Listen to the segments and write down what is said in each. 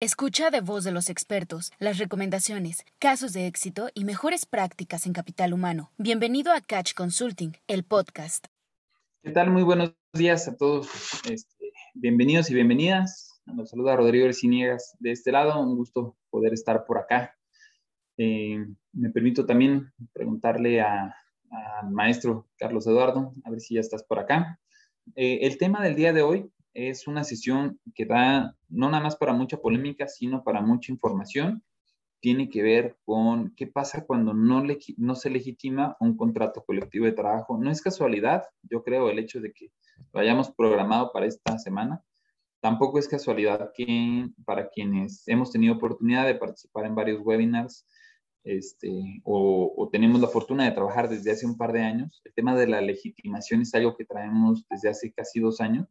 Escucha de voz de los expertos las recomendaciones, casos de éxito y mejores prácticas en capital humano. Bienvenido a Catch Consulting, el podcast. ¿Qué tal? Muy buenos días a todos. Este, bienvenidos y bienvenidas. Nos saluda Rodrigo Erciniegas de este lado. Un gusto poder estar por acá. Eh, me permito también preguntarle al maestro Carlos Eduardo, a ver si ya estás por acá. Eh, el tema del día de hoy es una sesión que da no nada más para mucha polémica, sino para mucha información. Tiene que ver con qué pasa cuando no, se legitima un contrato colectivo de trabajo. No es casualidad, yo creo, el hecho de que lo hayamos programado para esta semana. Tampoco es casualidad que para quienes hemos tenido oportunidad de participar en varios webinars este, o, tenemos la fortuna de trabajar desde hace un par de años, el tema de la legitimación es algo que traemos desde hace casi dos años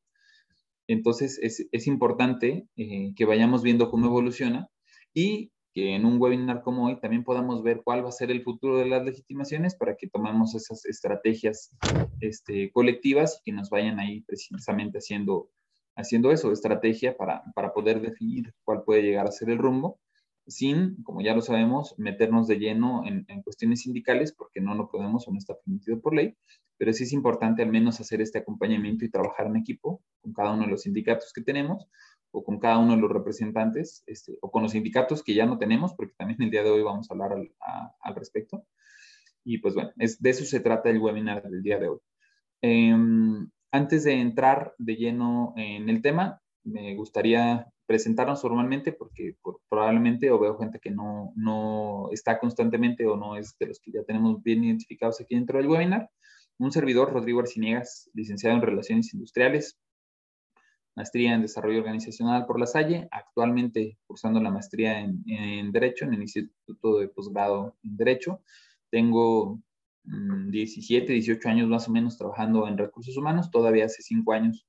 entonces, es, importante eh, que vayamos viendo cómo evoluciona y que en un webinar como hoy también podamos ver cuál va a ser el futuro de las legitimaciones para que tomemos esas estrategias este, colectivas y que nos vayan ahí precisamente haciendo, haciendo eso, estrategia para, para poder definir cuál puede llegar a ser el rumbo sin, como ya lo sabemos, meternos de lleno en, cuestiones sindicales, porque no lo podemos o no está permitido por ley, pero sí es importante al menos hacer este acompañamiento y trabajar en equipo con cada uno de los sindicatos que tenemos o con cada uno de los representantes este, o con los sindicatos que ya no tenemos, porque también el día de hoy vamos a hablar al, respecto. Y pues bueno, es, de eso se trata el webinar del día de hoy. Em, antes de entrar de lleno en el tema, me gustaría presentarnos formalmente porque probablemente o veo gente que no, no está constantemente o no es de los que ya tenemos bien identificados aquí dentro del webinar. Un servidor, Rodrigo Arciniegas, licenciado en Relaciones Industriales, maestría en Desarrollo Organizacional por La Salle, actualmente cursando la maestría en, en Derecho en el Instituto de Posgrado en Derecho. Tengo 17, mm, 18 años más o menos trabajando en recursos humanos, todavía hace 5 años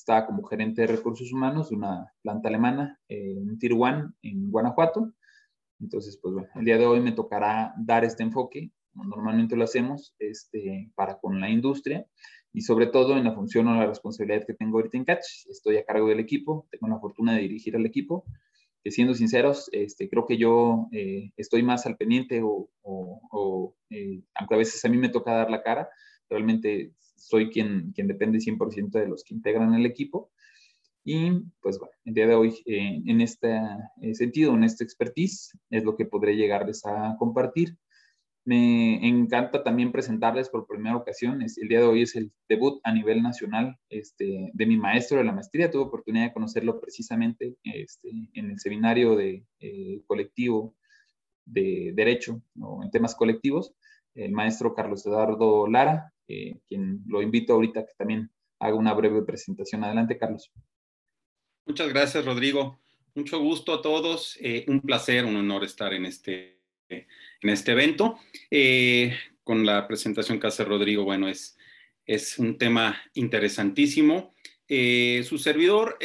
estaba como gerente de recursos humanos de una planta alemana en Tier en Guanajuato. Entonces, pues bueno, el día de hoy me tocará dar este enfoque, como normalmente lo hacemos, este, para con la industria y sobre todo en la función o la responsabilidad que tengo ahorita en Catch. Estoy a cargo del equipo, tengo la fortuna de dirigir al equipo, que siendo sinceros, este, creo que yo eh, estoy más al pendiente o, o, eh, aunque a veces a mí me toca dar la cara, realmente soy quien, quien depende 100% de los que integran el equipo. Y pues bueno, el día de hoy eh, en este eh, sentido, en este expertise, es lo que podré llegarles a compartir. Me encanta también presentarles por primera ocasión, el día de hoy es el debut a nivel nacional este, de mi maestro de la maestría, tuve oportunidad de conocerlo precisamente este, en el seminario de eh, colectivo de derecho o en temas colectivos, el maestro Carlos Eduardo Lara, eh, quien lo invito ahorita que también haga una breve presentación. Adelante, Carlos. Muchas gracias, Rodrigo. Mucho gusto a todos. Eh, un placer, un honor estar en este, en este evento. Eh, con la presentación que hace Rodrigo, bueno, es, es un tema interesantísimo. su servidor,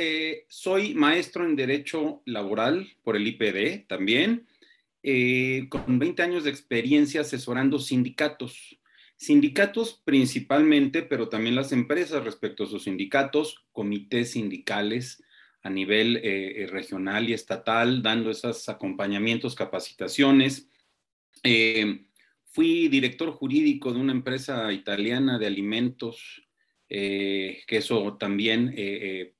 soy maestro en Derecho Laboral por el IPD también, con 20 años de experiencia asesorando sindicatos Sindicatos principalmente, pero también las empresas respecto a sus sindicatos, comités sindicales a nivel eh, eh, regional y estatal, dando esos acompañamientos, capacitaciones. Eh, fui director jurídico de una empresa italiana de alimentos, que eso también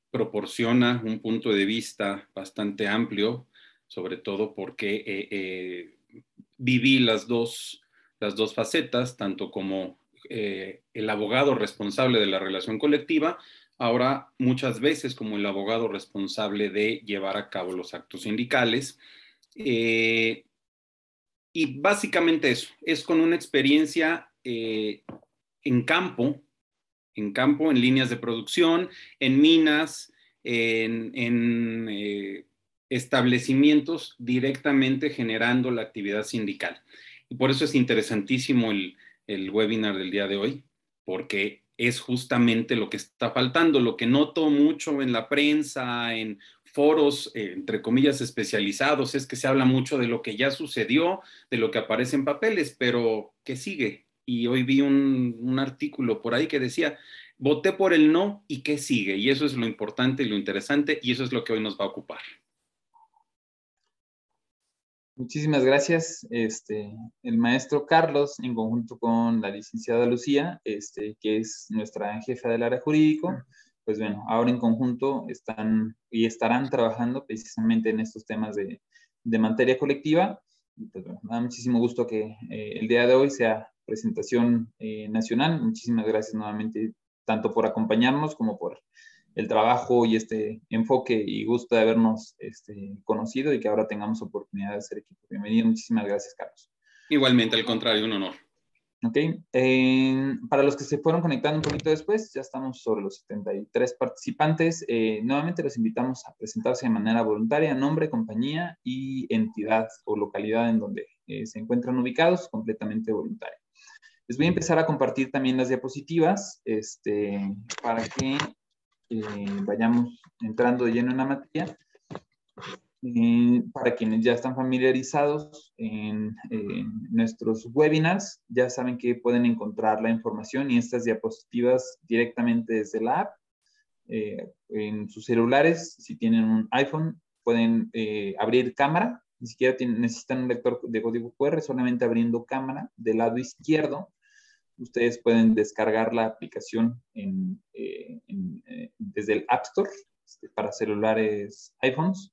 proporciona un punto de vista bastante amplio, sobre todo porque viví las dos las dos facetas, tanto como eh, el abogado responsable de la relación colectiva, ahora muchas veces como el abogado responsable de llevar a cabo los actos sindicales. Eh, y básicamente eso, es con una experiencia eh, en campo, en campo, en líneas de producción, en minas, en, en establecimientos directamente generando la actividad sindical. Y por eso es interesantísimo el, webinar del día de hoy, porque es justamente lo que está faltando, lo que noto mucho en la prensa, en foros, eh, entre comillas, especializados, es que se habla mucho de lo que ya sucedió, de lo que aparece en papeles, pero ¿qué sigue? Y hoy vi un, un artículo por ahí que decía, voté por el no y qué sigue. Y eso es lo importante y lo interesante y eso es lo que hoy nos va a ocupar. Muchísimas gracias. Este, el maestro Carlos, en conjunto con la licenciada Lucía, este, que es nuestra jefa del área jurídico, pues bueno, ahora en conjunto están y estarán trabajando precisamente en estos temas de, de materia colectiva. Pues bueno, da muchísimo gusto que eh, el día de hoy sea presentación eh, nacional. Muchísimas gracias nuevamente, tanto por acompañarnos como por el trabajo y este enfoque y gusto de habernos este, conocido y que ahora tengamos oportunidad de ser equipo. Bienvenido, muchísimas gracias, Carlos. Igualmente, al contrario, un honor. Ok, para los que se fueron conectando un poquito después, ya estamos sobre los 73 participantes. Eh, nuevamente los invitamos a presentarse de manera voluntaria, nombre, compañía y entidad o localidad en donde eh, se encuentran ubicados, completamente voluntaria. Les voy a empezar a compartir también las diapositivas este, para que eh, vayamos entrando lleno en la materia. Eh, para quienes ya están familiarizados en, nuestros webinars, ya saben que pueden encontrar la información y estas diapositivas directamente desde la app. Eh, en sus celulares, si tienen un iPhone, pueden abrir cámara, ni siquiera necesitan un lector de código QR, solamente abriendo cámara del lado izquierdo ustedes pueden descargar la aplicación en, eh, eh, desde el App Store este, para celulares iPhones.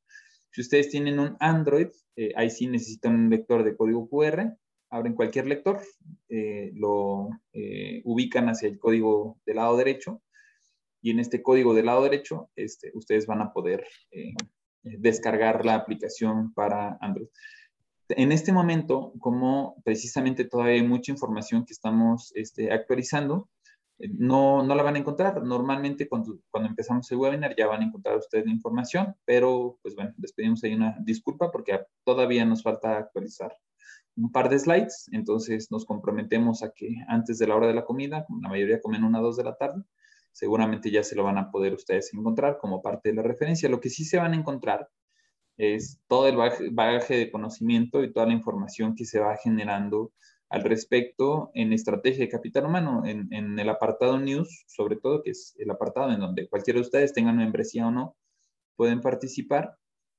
Si ustedes tienen un Android, eh, ahí sí necesitan un lector de código QR. Abren cualquier lector, lo ubican hacia el código del lado derecho y en este código del lado derecho este, ustedes van a poder descargar la aplicación para Android en este momento, como precisamente todavía hay mucha información que estamos este, actualizando, eh, no, no la van a encontrar. Normalmente cuando, cuando empezamos el webinar ya van a encontrar ustedes la información, pero pues bueno, les pedimos ahí una disculpa porque todavía nos falta actualizar un par de slides, entonces nos comprometemos a que antes de la hora de la comida, la mayoría comen una o dos de la tarde, seguramente ya se lo van a poder ustedes encontrar como parte de la referencia. Lo que sí se van a encontrar es todo el bagaje de conocimiento y toda la información que se va generando al respecto en estrategia de capital humano, en, en, el apartado news, sobre todo, que es el apartado en donde cualquiera de ustedes tengan membresía o no, pueden participar.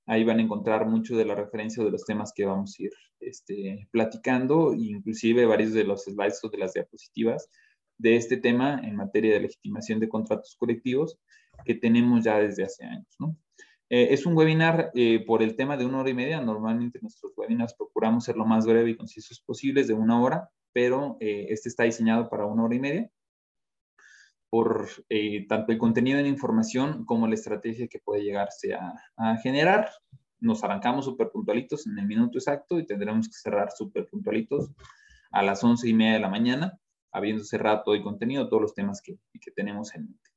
Ahí van a encontrar mucho de la referencia de los temas que vamos a ir este, platicando, inclusive varios de los slides o de las diapositivas de este tema en materia de legitimación de contratos colectivos que tenemos ya desde hace años. ¿no? Eh, es un webinar eh, por el tema de una hora y media. Normalmente nuestros webinars procuramos ser lo más breve y concisos posibles, de una hora, pero eh, este está diseñado para una hora y media por tanto el contenido en información como la estrategia que puede llegarse a, a generar. Nos arrancamos súper puntualitos en el minuto exacto y tendremos que cerrar súper puntualitos a las once y media de la mañana, habiendo cerrado todo el contenido, todos los temas que, que tenemos en mente.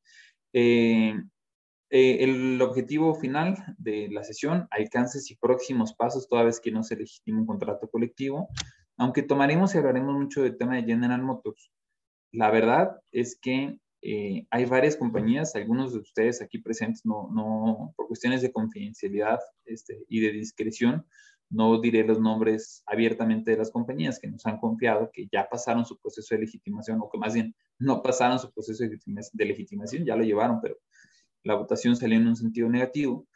Eh, el objetivo final de la sesión, alcances y próximos pasos toda vez que no se legitime un contrato colectivo, aunque tomaremos y hablaremos mucho del tema de General Motors. La verdad es que eh, hay varias compañías, algunos de ustedes aquí presentes, no, no por cuestiones de confidencialidad este, y de discreción, no diré los nombres abiertamente de las compañías que nos han confiado que ya pasaron su proceso de legitimación o que más bien no pasaron su proceso de legitimación, ya lo llevaron, pero la votación salió en un sentido negativo,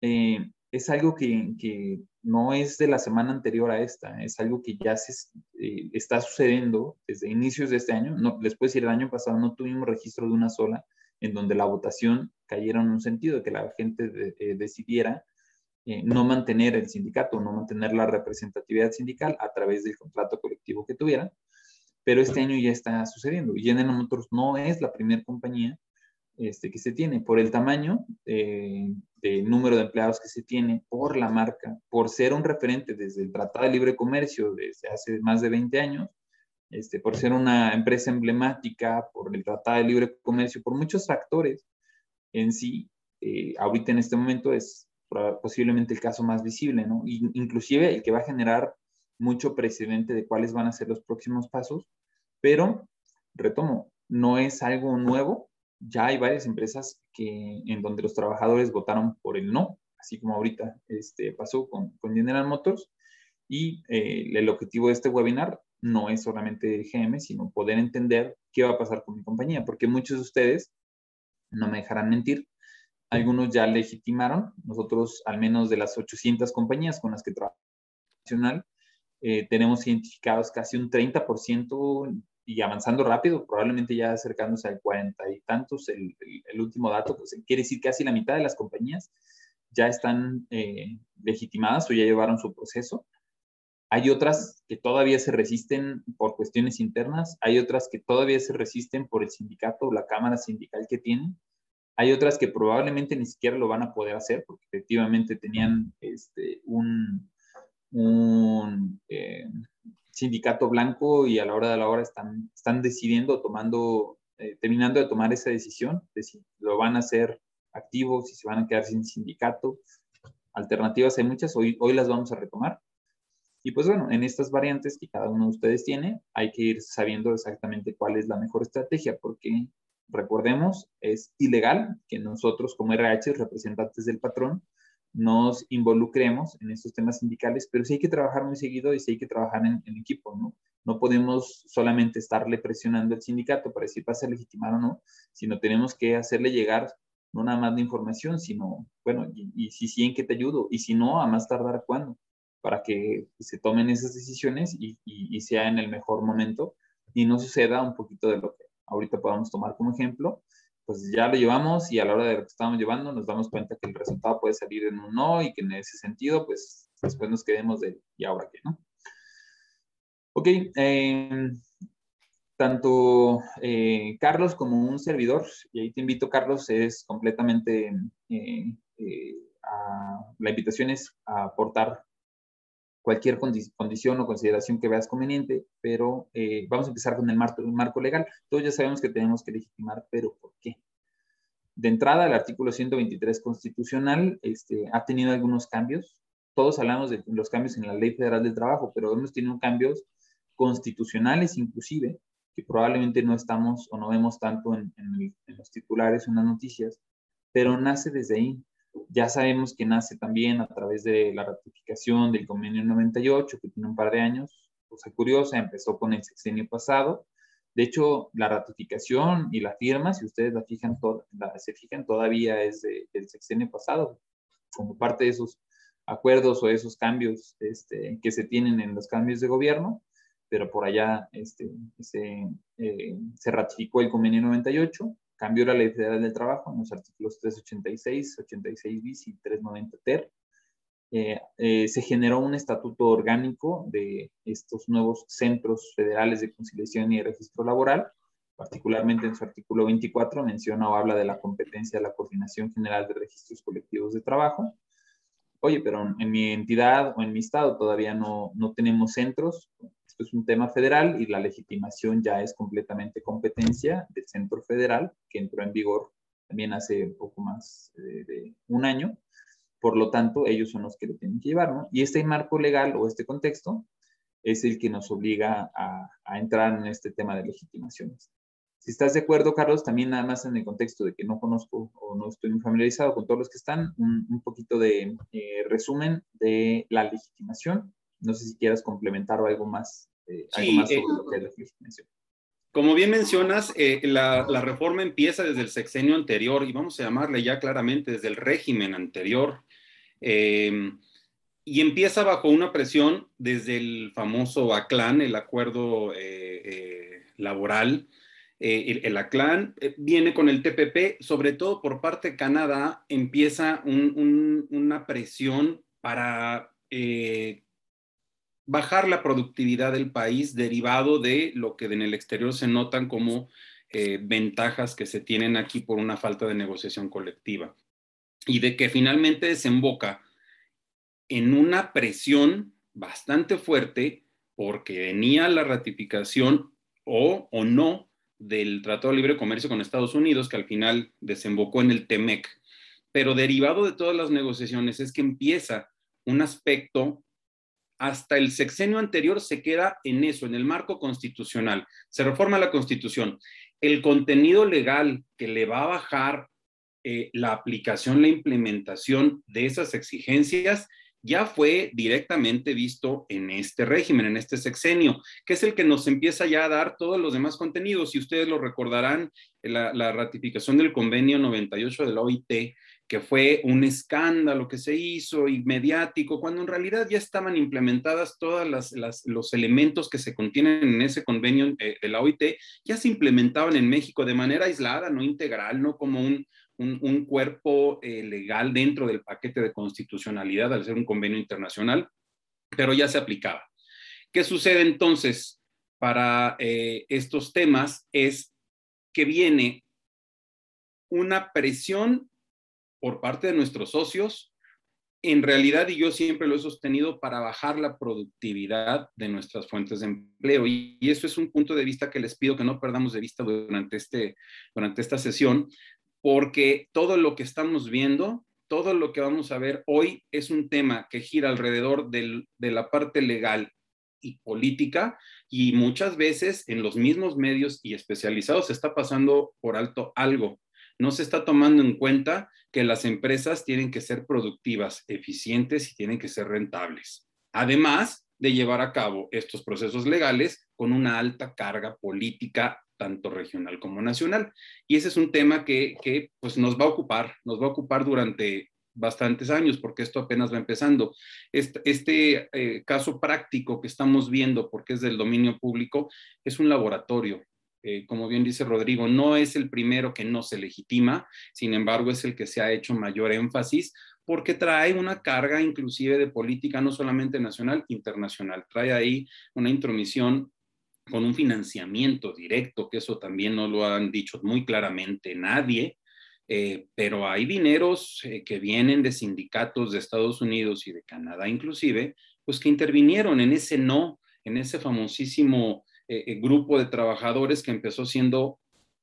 eh, es algo que, no es de la semana anterior a esta, es algo que ya se eh, está sucediendo desde inicios de este año. No, les puedo decir, el año pasado no tuvimos registro de una sola en donde la votación cayera en un sentido, que la gente eh, decidiera no mantener el sindicato, no mantener la representatividad sindical a través del contrato colectivo que tuvieran, pero este año ya está sucediendo. Y General Motors no es la primera compañía este, que se tiene, por el tamaño eh, del número de empleados que se tiene, por la marca, por ser un referente desde el Tratado de Libre Comercio desde hace más de 20 años, este, por ser una empresa emblemática, por el Tratado de Libre Comercio, por muchos factores en sí, eh, ahorita en este momento es posiblemente el caso más visible, ¿no? inclusive el que va a generar mucho precedente de cuáles van a ser los próximos pasos, pero, retomo, no es algo nuevo, ya hay varias empresas que, en donde los trabajadores votaron por el no, así como ahorita este, pasó con, con General Motors. Y eh, el objetivo de este webinar no es solamente GM, sino poder entender qué va a pasar con mi compañía, porque muchos de ustedes, no me dejarán mentir, algunos ya legitimaron, nosotros al menos de las 800 compañías con las que trabajamos, eh, tenemos identificados casi un 30% y avanzando rápido, probablemente ya acercándose al 40 y tantos, el, último dato, pues quiere decir casi la mitad de las compañías ya están eh, legitimadas o ya llevaron su proceso. Hay otras que todavía se resisten por cuestiones internas, hay otras que todavía se resisten por el sindicato o la cámara sindical que tienen, hay otras que probablemente ni siquiera lo van a poder hacer porque efectivamente tenían este, un, eh, sindicato blanco y a la hora de la hora están, están decidiendo, tomando, eh, terminando de tomar esa decisión de si lo van a hacer activos, si se van a quedar sin sindicato. Alternativas hay muchas, hoy, hoy las vamos a retomar. Y pues bueno, en estas variantes que cada uno de ustedes tiene, hay que ir sabiendo exactamente cuál es la mejor estrategia, porque recordemos, es ilegal que nosotros como RH, representantes del patrón, nos involucremos en estos temas sindicales, pero sí hay que trabajar muy seguido y sí hay que trabajar en, equipo, ¿no? No podemos solamente estarle presionando al sindicato para decir pasa a legitimar o no, sino tenemos que hacerle llegar no nada más la información, sino, bueno, y, si sí, ¿en qué te ayudo? Y si no, a más tardar cuándo para que se tomen esas decisiones y, sea en el mejor momento y no suceda un poquito de lo que ahorita podamos tomar como ejemplo, pues ya lo llevamos y a la hora de lo que estamos llevando nos damos cuenta que el resultado puede salir en un no y que en ese sentido, pues después nos quedemos de ¿y ahora qué? ¿no? Ok, em, tanto eh, Carlos como un servidor, y ahí te invito Carlos, es completamente, eh, eh, la invitación es a aportar cualquier condición o consideración que veas conveniente, pero eh, vamos a empezar con el marco, legal. Todos ya sabemos que tenemos que legitimar, pero ¿por qué? De entrada, el artículo 123 constitucional este, ha tenido algunos cambios. Todos hablamos de los cambios en la Ley Federal del Trabajo, pero hemos tenido cambios constitucionales inclusive, que probablemente no estamos o no vemos tanto en, en los titulares o en las noticias, pero nace desde ahí, ya sabemos que nace también a través de la ratificación del convenio 98, que tiene un par de años. Cosa curiosa, empezó con el sexenio pasado. De hecho, la ratificación y la firma, si ustedes la fijan, se fijan, todavía es del sexenio pasado, como parte de esos acuerdos o esos cambios este, que se tienen en los cambios de gobierno, pero por allá este, eh, se ratificó el convenio 98 cambió la Ley Federal del Trabajo en los artículos 386, 86 bis y 390 ter. Eh, eh, se generó un estatuto orgánico de estos nuevos centros federales de conciliación y registro laboral, particularmente en su artículo 24 menciona o habla de la competencia de la Coordinación General de Registros Colectivos de Trabajo. Oye, pero en mi entidad o en mi estado todavía no, no tenemos centros es un tema federal y la legitimación ya es completamente competencia del Centro Federal, que entró en vigor también hace poco más eh, de un año. Por lo tanto, ellos son los que lo tienen que llevar, ¿no? Y este marco legal o este contexto es el que nos obliga a, entrar en este tema de legitimaciones. Si estás de acuerdo, Carlos, también nada más en el contexto de que no conozco o no estoy familiarizado con todos los que están, un, poquito de eh, resumen de la legitimación. No sé si quieras complementar o algo más eh, eh, como bien mencionas, eh, la, reforma empieza desde el sexenio anterior y vamos a llamarle ya claramente desde el régimen anterior. y empieza bajo una presión desde el famoso ACLAN, el acuerdo laboral. el, ACLAN viene con el TPP, sobre todo por parte de Canadá, empieza una presión para bajar la productividad del país derivado de lo que en el exterior se notan como eh, ventajas que se tienen aquí por una falta de negociación colectiva y de que finalmente desemboca en una presión bastante fuerte porque venía la ratificación o, o no del Tratado de Libre Comercio con Estados Unidos, que al final desembocó en el TEMEC. Pero derivado de todas las negociaciones es que empieza un aspecto hasta el sexenio anterior se queda en eso, en el marco constitucional. Se reforma la constitución. El contenido legal que le va a bajar eh, la aplicación, la implementación de esas exigencias ya fue directamente visto en este régimen, en este sexenio, que es el que nos empieza ya a dar todos los demás contenidos. Y ustedes lo recordarán, la, la ratificación del convenio 98 de la OIT que fue un escándalo que se hizo y mediático, cuando en realidad ya estaban implementadas todos los elementos que se contienen en ese convenio eh, de la OIT, ya se implementaban en México de manera aislada, no integral, no como un, un, cuerpo eh, legal dentro del paquete de constitucionalidad al ser un convenio internacional, pero ya se aplicaba. ¿Qué sucede entonces para eh, estos temas? Es que viene una presión por parte de nuestros socios, en realidad, y yo siempre lo he sostenido, para bajar la productividad de nuestras fuentes de empleo. Y, eso es un punto de vista que les pido que no perdamos de vista durante, este, durante esta sesión, porque todo lo que estamos viendo, todo lo que vamos a ver hoy es un tema que gira alrededor de la parte legal y política y muchas veces en los mismos medios y especializados se está pasando por alto algo. No se está tomando en cuenta que las empresas tienen que ser productivas, eficientes y tienen que ser rentables. Además de llevar a cabo estos procesos legales con una alta carga política tanto regional como nacional. Y ese es un tema que, pues nos va a ocupar, nos va a ocupar durante bastantes años, porque esto apenas va empezando. Este, eh, caso práctico que estamos viendo, porque es del dominio público, es un laboratorio. Eh, como bien dice Rodrigo, no es el primero que no se legitima, sin embargo es el que se ha hecho mayor énfasis porque trae una carga inclusive de política no solamente nacional, internacional. Trae ahí una intromisión con un financiamiento directo, que eso también no lo han dicho muy claramente nadie, eh, pero hay dineros eh, que vienen de sindicatos de Estados Unidos y de Canadá inclusive, pues que intervinieron en ese no, en ese famosísimo eh, grupo de trabajadores que empezó siendo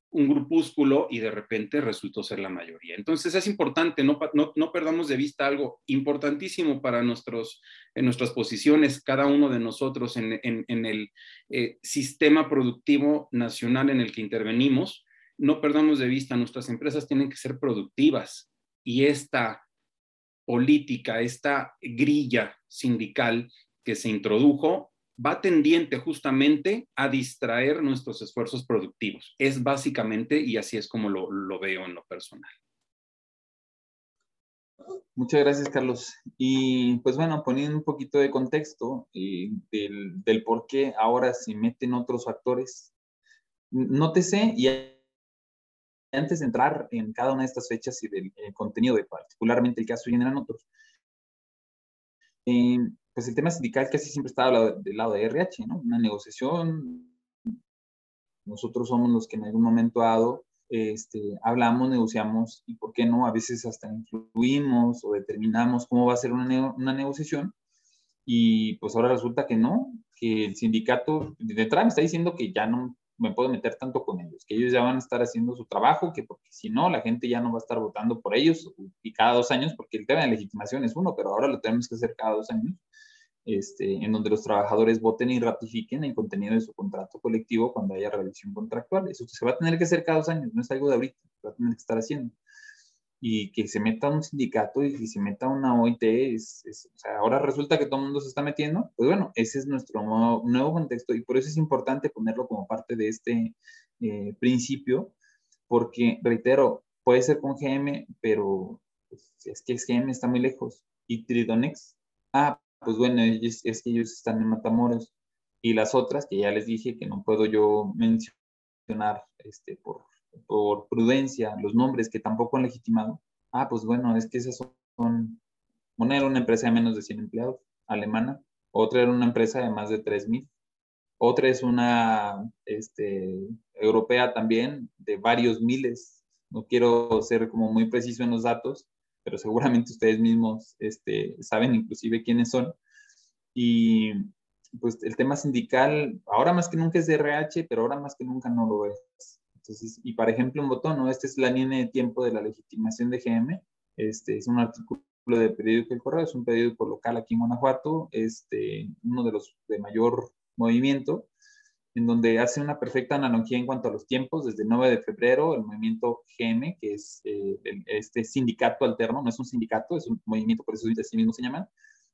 un grupúsculo y de repente resultó ser la mayoría. Entonces es importante, no, no, perdamos de vista algo importantísimo para nuestros, en nuestras posiciones, cada uno de nosotros en, en, el sistema productivo nacional en el que intervenimos, no perdamos de vista, nuestras empresas tienen que ser productivas y esta política, esta grilla sindical que se introdujo va tendiente justamente a distraer nuestros esfuerzos productivos. Es básicamente, y así es como lo, veo en lo personal. Muchas gracias, Carlos. Y pues bueno, poniendo un poquito de contexto eh, del, por qué ahora se meten otros factores, nótese y antes de entrar en cada una de estas fechas y del contenido de particularmente el caso en otros, eh, pues el tema sindical casi siempre está del lado de RH, ¿no? Una negociación, nosotros somos los que en algún momento dado este, hablamos, negociamos y, ¿por qué no? A veces hasta influimos o determinamos cómo va a ser una, una negociación y pues ahora resulta que no, que el sindicato de entrada está diciendo que ya no me puedo meter tanto con ellos, que ellos ya van a estar haciendo su trabajo, que porque si no, la gente ya no va a estar votando por ellos y cada dos años, porque el tema de legitimación es uno, pero ahora lo tenemos que hacer cada dos años, este, en donde los trabajadores voten y ratifiquen el contenido de su contrato colectivo cuando haya revisión contractual. Eso se va a tener que hacer cada dos años, no es algo de ahorita, se va a tener que estar haciendo y que se meta un sindicato y que se meta una OIT, es, o sea, ahora resulta que todo el mundo se está metiendo, pues bueno, ese es nuestro nuevo, contexto y por eso es importante ponerlo como parte de este eh, principio, porque, reitero, puede ser con GM, pero pues, es que GM está muy lejos. Y Tridonex, ah, pues bueno, es que ellos están en Matamoros. Y las otras, que ya les dije que no puedo yo mencionar este, por por prudencia los nombres que tampoco han legitimado, ah, pues bueno, es que esas son, una era una empresa de menos de 100 empleados, alemana, otra era una empresa de más de 3.000, otra es una este, europea también de varios miles, no quiero ser como muy preciso en los datos, pero seguramente ustedes mismos este, saben inclusive quiénes son. Y pues el tema sindical, ahora más que nunca es de RH, pero ahora más que nunca no lo es y para ejemplo, un botón, ¿no? Este es la línea de tiempo de la legitimación de GM. Este es un artículo de periódico El Correo, es un periódico local aquí en Guanajuato, este, uno de los de mayor movimiento, en donde hace una perfecta analogía en cuanto a los tiempos, desde el 9 de febrero, el movimiento GM, que es eh, este sindicato alterno, no es un sindicato, es un movimiento, por eso así mismo se llaman,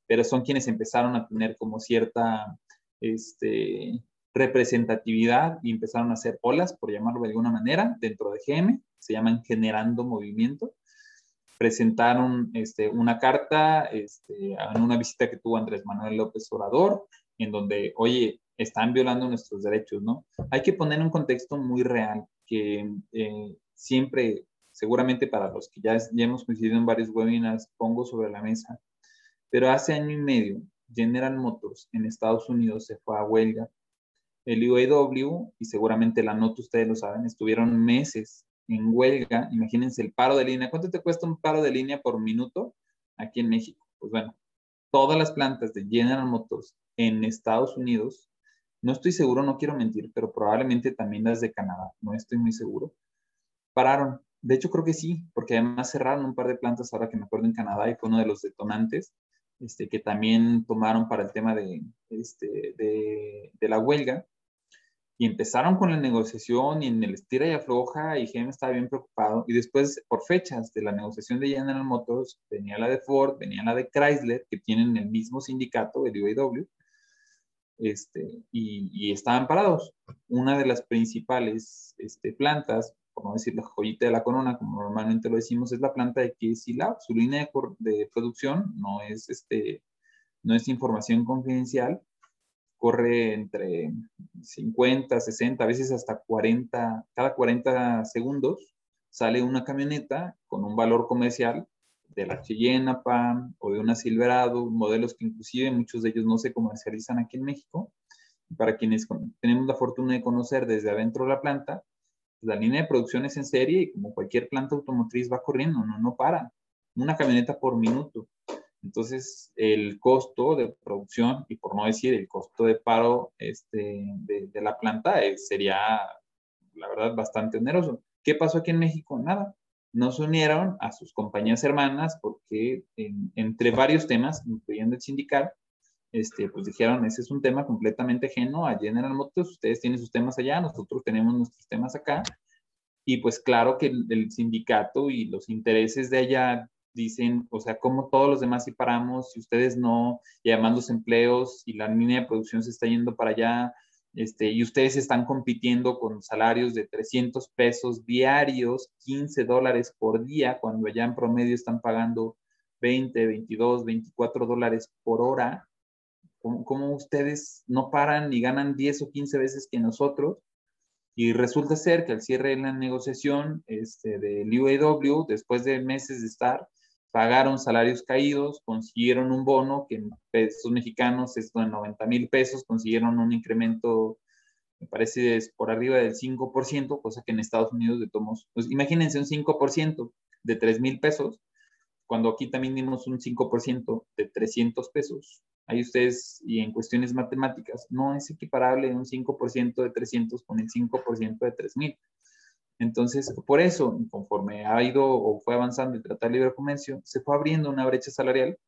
pero son quienes empezaron a tener como cierta, este, representatividad y empezaron a hacer olas, por llamarlo de alguna manera, dentro de GM, se llaman generando movimiento. presentaron este, una carta este, en una visita que tuvo Andrés Manuel López Obrador, en donde, oye, están violando nuestros derechos, ¿no? Hay que poner un contexto muy real, que eh, siempre, seguramente para los que ya, ya hemos coincidido en varios webinars, pongo sobre la mesa, pero hace año y medio, General Motors en Estados Unidos se fue a huelga. El UAW, y seguramente la nota ustedes lo saben, estuvieron meses en huelga. Imagínense el paro de línea. ¿Cuánto te cuesta un paro de línea por minuto aquí en México? Pues bueno, todas las plantas de General Motors en Estados Unidos, no estoy seguro, no quiero mentir, pero probablemente también las de Canadá, no estoy muy seguro, pararon. De hecho, creo que sí, porque además cerraron un par de plantas ahora que me acuerdo en Canadá y fue uno de los detonantes este, que también tomaron para el tema de, este, de, de la huelga y empezaron con la negociación y en el estira y afloja y GM estaba bien preocupado. Y después, por fechas de la negociación de General Motors, venía la de Ford, venía la de Chrysler, que tienen el mismo sindicato, el UAW, este, y, y, estaban parados. Una de las principales este, plantas, por no decir la joyita de la corona, como normalmente lo decimos, es la planta de KC Lab. Su línea de, de producción no es, este, no es información confidencial, corre entre 50, 60, a veces hasta 40, cada 40 segundos sale una camioneta con un valor comercial de la Cheyenne PAM o de una Silverado, modelos que inclusive muchos de ellos no se comercializan aquí en México. Para quienes tenemos la fortuna de conocer desde adentro de la planta, la línea de producción es en serie y como cualquier planta automotriz va corriendo, no, no para. Una camioneta por minuto. Entonces, el costo de producción, y por no decir el costo de paro este, de, la planta, eh, sería, la verdad, bastante oneroso. ¿Qué pasó aquí en México? Nada. No se unieron a sus compañías hermanas porque entre varios temas, incluyendo el sindical, este, pues dijeron, ese es un tema completamente ajeno a General Motors, ustedes tienen sus temas allá, nosotros tenemos nuestros temas acá, y pues claro que el, el sindicato y los intereses de allá dicen, o sea, como todos los demás sí paramos, si ustedes no, y además los empleos y la línea de producción se está yendo para allá, este, y ustedes están compitiendo con salarios de 300 pesos diarios, 15 dólares por día, cuando allá en promedio están pagando 20, 22, 24 dólares por hora, ¿cómo, ustedes no paran y ganan 10 o 15 veces que nosotros? Y resulta ser que al cierre de la negociación este, del UAW, después de meses de estar, pagaron salarios caídos, consiguieron un bono que en pesos mexicanos es de 90 mil pesos, consiguieron un incremento, me parece, es por arriba del 5%, cosa que en Estados Unidos de tomos, pues imagínense un 5% de 3 mil pesos, cuando aquí también dimos un 5% de 300 pesos. Ahí ustedes, y en cuestiones matemáticas, no es equiparable un 5% de 300 con el 5% de 3 mil. Entonces, por eso, conforme ha ido o fue avanzando el Tratado de Libre Comercio, se fue abriendo una brecha salarial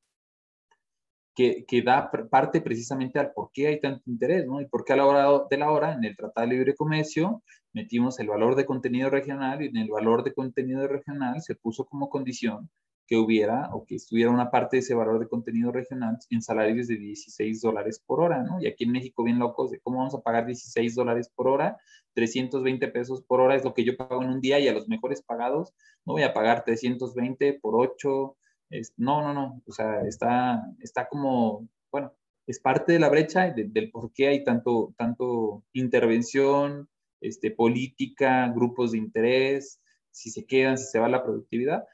que, que, da parte precisamente al por qué hay tanto interés, ¿no? Y por qué a la hora de la hora, en el Tratado de Libre Comercio, metimos el valor de contenido regional y en el valor de contenido regional se puso como condición que hubiera o que estuviera una parte de ese valor de contenido regional en salarios de 16 dólares por hora, ¿no? Y aquí en México, bien locos, de cómo vamos a pagar 16 dólares por hora, 320 pesos por hora es lo que yo pago en un día y a los mejores pagados no voy a pagar 320 por 8. Es, no, no, no, o sea, está, está como, bueno, es parte de la brecha del por qué hay tanto, tanto intervención, este, política, grupos de interés, si se quedan, si se va la productividad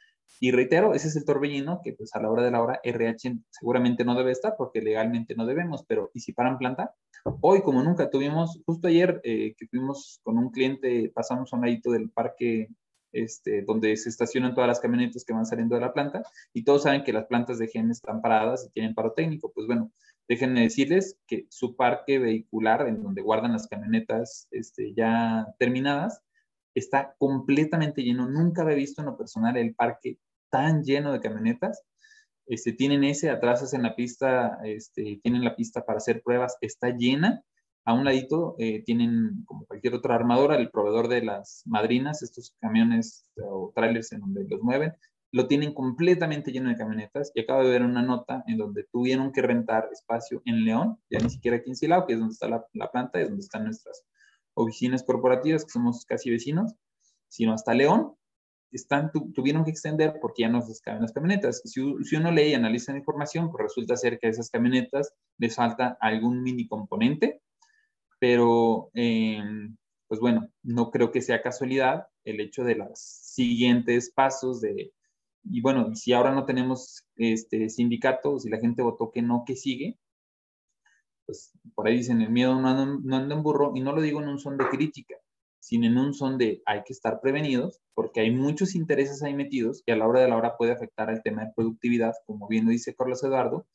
y reitero, ese es el torbellino que pues a la hora de la hora RH seguramente no debe estar porque legalmente no debemos, pero ¿y si paran planta? Hoy como nunca tuvimos, justo ayer eh, que fuimos con un cliente, pasamos a un ladito del parque este, donde se estacionan todas las camionetas que van saliendo de la planta y todos saben que las plantas de GEN están paradas y tienen paro técnico. Pues bueno, déjenme decirles que su parque vehicular, en donde guardan las camionetas este, ya terminadas, está completamente lleno. Nunca había visto en lo personal el parque tan lleno de camionetas. Este, tienen ese, atrás en la pista, este, tienen la pista para hacer pruebas, está llena. A un ladito eh, tienen, como cualquier otra armadora, el proveedor de las madrinas, estos camiones o trailers en donde los mueven, lo tienen completamente lleno de camionetas. Y acabo de ver una nota en donde tuvieron que rentar espacio en León, ya ni siquiera aquí en Silao, que es donde está la, la planta, es donde están nuestras oficinas corporativas, que somos casi vecinos, sino hasta León, están, tuvieron que extender porque ya no se caben las camionetas. Si, si, uno lee y analiza la información, pues resulta ser que a esas camionetas les falta algún mini componente, pero em, pues bueno, no creo que sea casualidad el hecho de los siguientes pasos de, y bueno, si ahora no tenemos este sindicato, si la gente votó que no, que sigue, pues por ahí dicen, el miedo no anda, no anda en burro, y no lo digo en un son de crítica, sino en un son de hay que estar prevenidos, porque hay muchos intereses ahí metidos y a la hora de la hora puede afectar al tema de productividad, como bien lo dice Carlos Eduardo,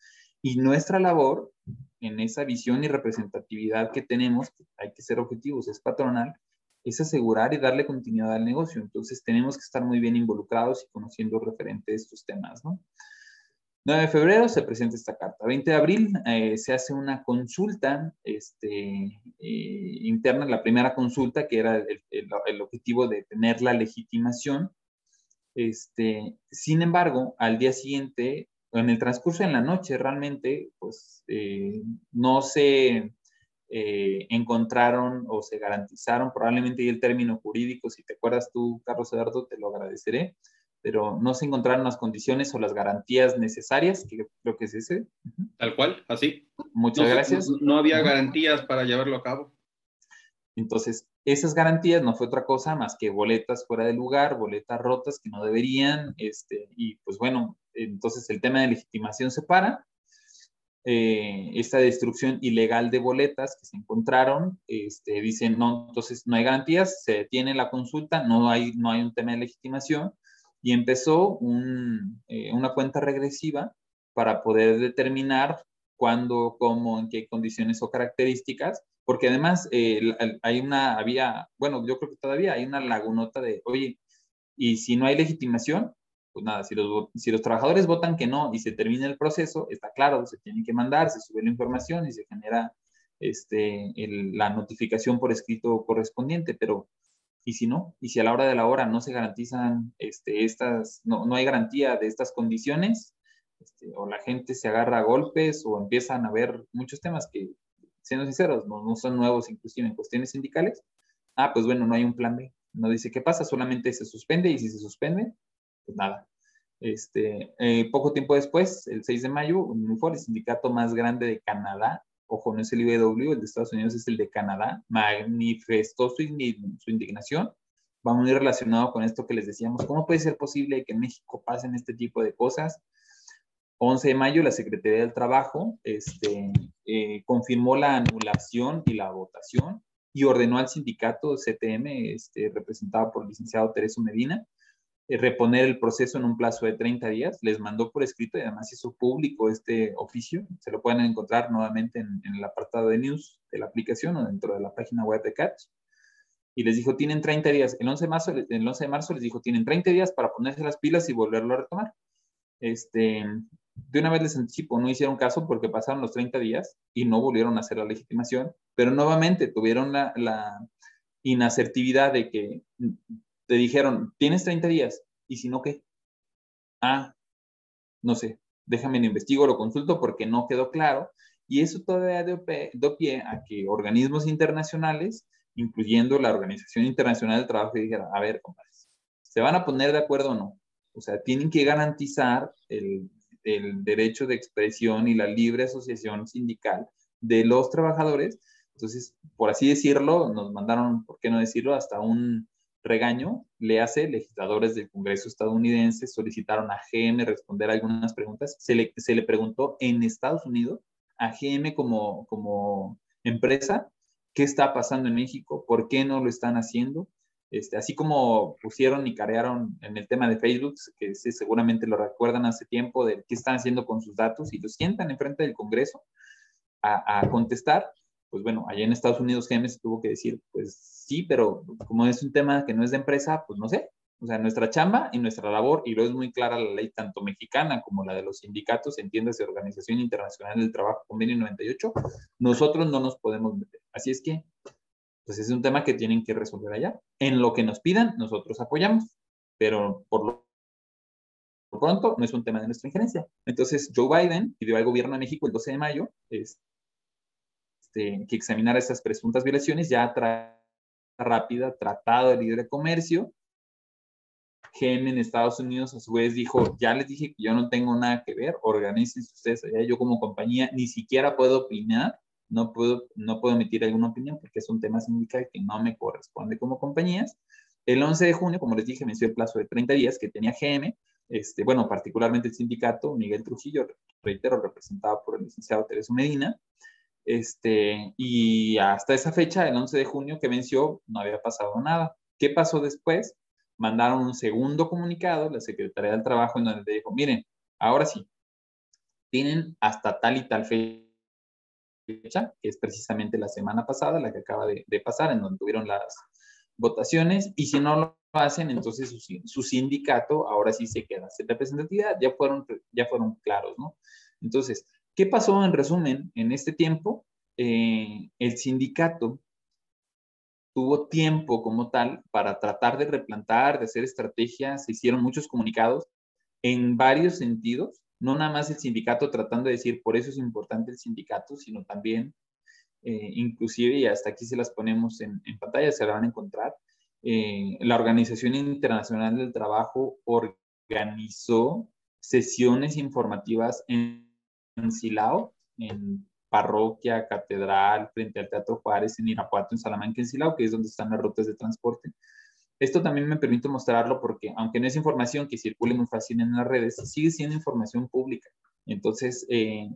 y nuestra labor en esa visión y representatividad que tenemos, hay que ser objetivos, es patronal, es asegurar y darle continuidad al negocio. Entonces tenemos que estar muy bien involucrados y conociendo referente de estos temas, ¿no? 9 de febrero se presenta esta carta. 20 de abril eh, se hace una consulta este, eh, interna, la primera consulta, que era el, objetivo de tener la legitimación. Este, sin embargo, al día siguiente, en el transcurso de la noche, realmente, pues eh, no se encontraron o se garantizaron, probablemente el término jurídico, si te acuerdas tú, Carlos Eduardo, te lo agradeceré pero no se encontraron las condiciones o las garantías necesarias, que creo que es ese. Tal cual, así. Muchas gracias. No, había garantías para llevarlo a cabo. Entonces, esas garantías no fue otra cosa más que boletas fuera de lugar, boletas rotas que no deberían, este, y pues bueno, entonces el tema de legitimación se para. Eh, esta destrucción ilegal de boletas que se encontraron, este, dicen, no, entonces no hay garantías, se detiene la consulta, no hay, no hay un tema de legitimación, y empezó eh, una cuenta regresiva para poder determinar cuándo, cómo, en qué condiciones o características, porque además eh, hay una, había, bueno, yo creo que todavía hay una lagunota de, oye, y si no hay legitimación, pues nada, si los, si los trabajadores votan que no y se termina el proceso, está claro, se tienen que mandar, se sube la información y se genera este, la notificación por escrito correspondiente, pero y si no, y si a la hora de la hora no se garantizan este, estas, no, no hay garantía de estas condiciones, este, o la gente se agarra a golpes o empiezan a ver muchos temas que, siendo sinceros, no, no son nuevos inclusive en cuestiones sindicales, ah, pues bueno, no hay un plan B. No dice qué pasa, solamente se suspende y si se suspende, pues nada. Este, eh, poco tiempo después, el 6 de mayo, fue el sindicato más grande de Canadá, ojo, no es el IBW, el de Estados Unidos es el de Canadá, manifestó su, indignación. Va muy relacionado con esto que les decíamos, ¿cómo puede ser posible que en México pasen este tipo de cosas? 11 de mayo, la Secretaría del Trabajo este, eh, confirmó la anulación y la votación y ordenó al sindicato CTM, este, representado por el licenciado Tereso Medina, reponer el proceso en un plazo de 30 días. Les mandó por escrito y además hizo público este oficio. Se lo pueden encontrar nuevamente en, el apartado de news de la aplicación o dentro de la página web de Catch. Y les dijo, tienen 30 días. El 11 de marzo, el 11 de marzo les dijo, tienen 30 días para ponerse las pilas y volverlo a retomar. Este, de una vez les anticipo, no hicieron caso porque pasaron los 30 días y no volvieron a hacer la legitimación, pero nuevamente tuvieron la, la inasertividad de que te dijeron, tienes 30 días, ¿y si no qué? Ah, no sé, déjame lo investigo, lo consulto porque no quedó claro. Y eso todavía dio pie, a que organismos internacionales, incluyendo la Organización Internacional del Trabajo, dijeran, a ver, compadres, ¿se van a poner de acuerdo o no? O sea, tienen que garantizar el, el derecho de expresión y la libre asociación sindical de los trabajadores. Entonces, por así decirlo, nos mandaron, ¿por qué no decirlo?, hasta un, regaño, le hace, legisladores del Congreso estadounidense solicitaron a GM responder algunas preguntas. Se le, se le preguntó en Estados Unidos a GM como, como empresa qué está pasando en México, por qué no lo están haciendo. Este, así como pusieron y carearon en el tema de Facebook, que seguramente lo recuerdan hace tiempo, de qué están haciendo con sus datos y lo sientan enfrente del Congreso a, a contestar, pues bueno, allá en Estados Unidos GM tuvo que decir, pues sí, pero como es un tema que no es de empresa, pues no sé. O sea, nuestra chamba y nuestra labor, y lo es muy clara la ley tanto mexicana como la de los sindicatos, entiéndase Organización Internacional del Trabajo, convenio 98, nosotros no nos podemos meter. Así es que, pues es un tema que tienen que resolver allá. En lo que nos pidan, nosotros apoyamos, pero por lo pronto no es un tema de nuestra injerencia. Entonces, Joe Biden pidió al gobierno de México el 12 de mayo, este, este, que examinara estas presuntas violaciones, ya rápida, tratado de libre comercio, GM en Estados Unidos a su vez dijo, ya les dije que yo no tengo nada que ver, organícense ustedes allá, yo como compañía ni siquiera puedo opinar, no puedo, no puedo emitir alguna opinión porque es un tema sindical que no me corresponde como compañías. El 11 de junio, como les dije, dio el plazo de 30 días que tenía GM, este, bueno, particularmente el sindicato, Miguel Trujillo, reitero, representado por el licenciado Tereso Medina, este, y hasta esa fecha, el 11 de junio que venció, no había pasado nada. ¿Qué pasó después? Mandaron un segundo comunicado, la Secretaría del Trabajo, en donde dijo, miren, ahora sí, tienen hasta tal y tal fecha, que es precisamente la semana pasada, la que acaba de, pasar, en donde tuvieron las votaciones, y si no lo hacen, entonces su, sindicato ahora sí se queda sin representatividad, ya fueron, ya fueron claros, ¿no? Entonces, ¿qué pasó en resumen en este tiempo? Eh, el sindicato tuvo tiempo como tal para tratar de replantar, de hacer estrategias, se hicieron muchos comunicados en varios sentidos, no nada más el sindicato tratando de decir, por eso es importante el sindicato, sino también, eh, inclusive, y hasta aquí se las ponemos en, pantalla, se la van a encontrar, eh, la Organización Internacional del Trabajo organizó sesiones informativas en, en Silao, en parroquia, catedral, frente al Teatro Juárez, en Irapuato, en Salamanca, en Silao, que es donde están las rutas de transporte. Esto también me permite mostrarlo porque, aunque no es información que circule muy fácil en las redes, sigue siendo información pública. Entonces, eh,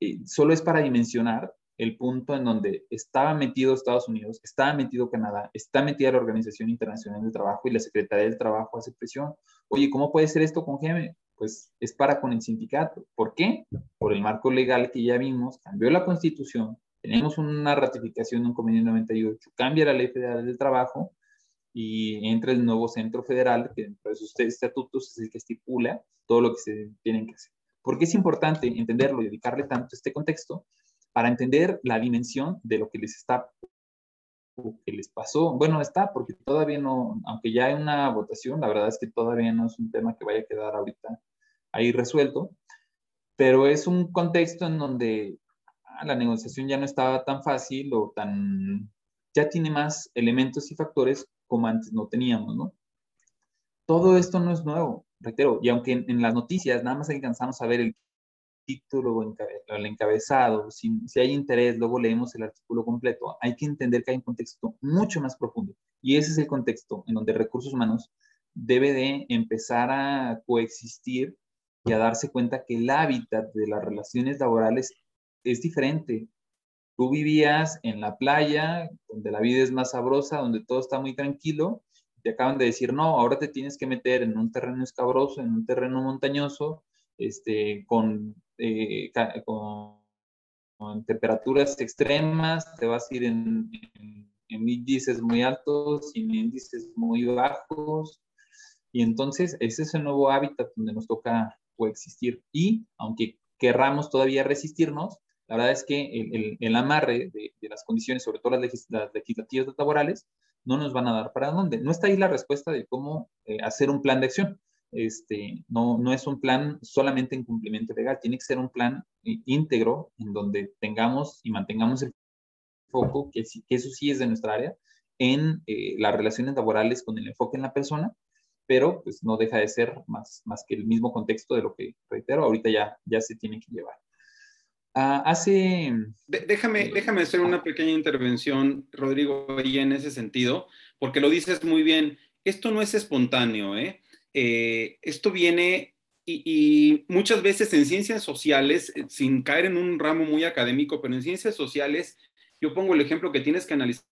eh, solo es para dimensionar el punto en donde estaba metido Estados Unidos, estaba metido Canadá, está metida la Organización Internacional del Trabajo y la Secretaría del Trabajo hace presión. Oye, ¿cómo puede ser esto con GM? Pues es para con el sindicato. ¿Por qué? Por el marco legal que ya vimos, cambió la constitución, tenemos una ratificación de un convenio 98, cambia la ley federal del trabajo y entra el nuevo centro federal, que dentro de sus estatutos es el que estipula todo lo que se tienen que hacer. ¿Por qué es importante entenderlo y dedicarle tanto este contexto? Para entender la dimensión de lo que les está que les pasó. Bueno, está, porque todavía no, aunque ya hay una votación, la verdad es que todavía no es un tema que vaya a quedar ahorita ahí resuelto, pero es un contexto en donde ah, la negociación ya no estaba tan fácil o tan, ya tiene más elementos y factores como antes no teníamos, ¿no? Todo esto no es nuevo, reitero, y aunque en, en las noticias nada más alcanzamos a ver el título o el encabezado, si, si, hay interés, luego leemos el artículo completo, hay que entender que hay un contexto mucho más profundo. Y ese es el contexto en donde recursos humanos debe de empezar a coexistir y a darse cuenta que el hábitat de las relaciones laborales es diferente. Tú vivías en la playa, donde la vida es más sabrosa, donde todo está muy tranquilo, te acaban de decir, no, ahora te tienes que meter en un terreno escabroso, en un terreno montañoso, este, con, eh, con, temperaturas extremas, te vas a ir en, índices muy altos y en índices muy bajos. Y entonces ese es el nuevo hábitat donde nos toca coexistir. Y aunque querramos todavía resistirnos, la verdad es que el, el, amarre de, las condiciones, sobre todo las, legislativas laborales, no nos van a dar para dónde. No está ahí la respuesta de cómo eh, hacer un plan de acción. Este, no, no es un plan solamente en cumplimiento legal, tiene que ser un plan eh, íntegro en donde tengamos y mantengamos el foco, que, que eso sí es de nuestra área, en eh, las relaciones laborales con el enfoque en la persona, pero pues no deja de ser más, más que el mismo contexto de lo que, reitero, ahorita ya, ya se tiene que llevar. Ah, hace... déjame, déjame hacer una pequeña intervención, Rodrigo, y en ese sentido, porque lo dices muy bien. Esto no es espontáneo, ¿eh? Eh, esto viene y, muchas veces en ciencias sociales, eh, sin caer en un ramo muy académico, pero en ciencias sociales, yo pongo el ejemplo que tienes que analizar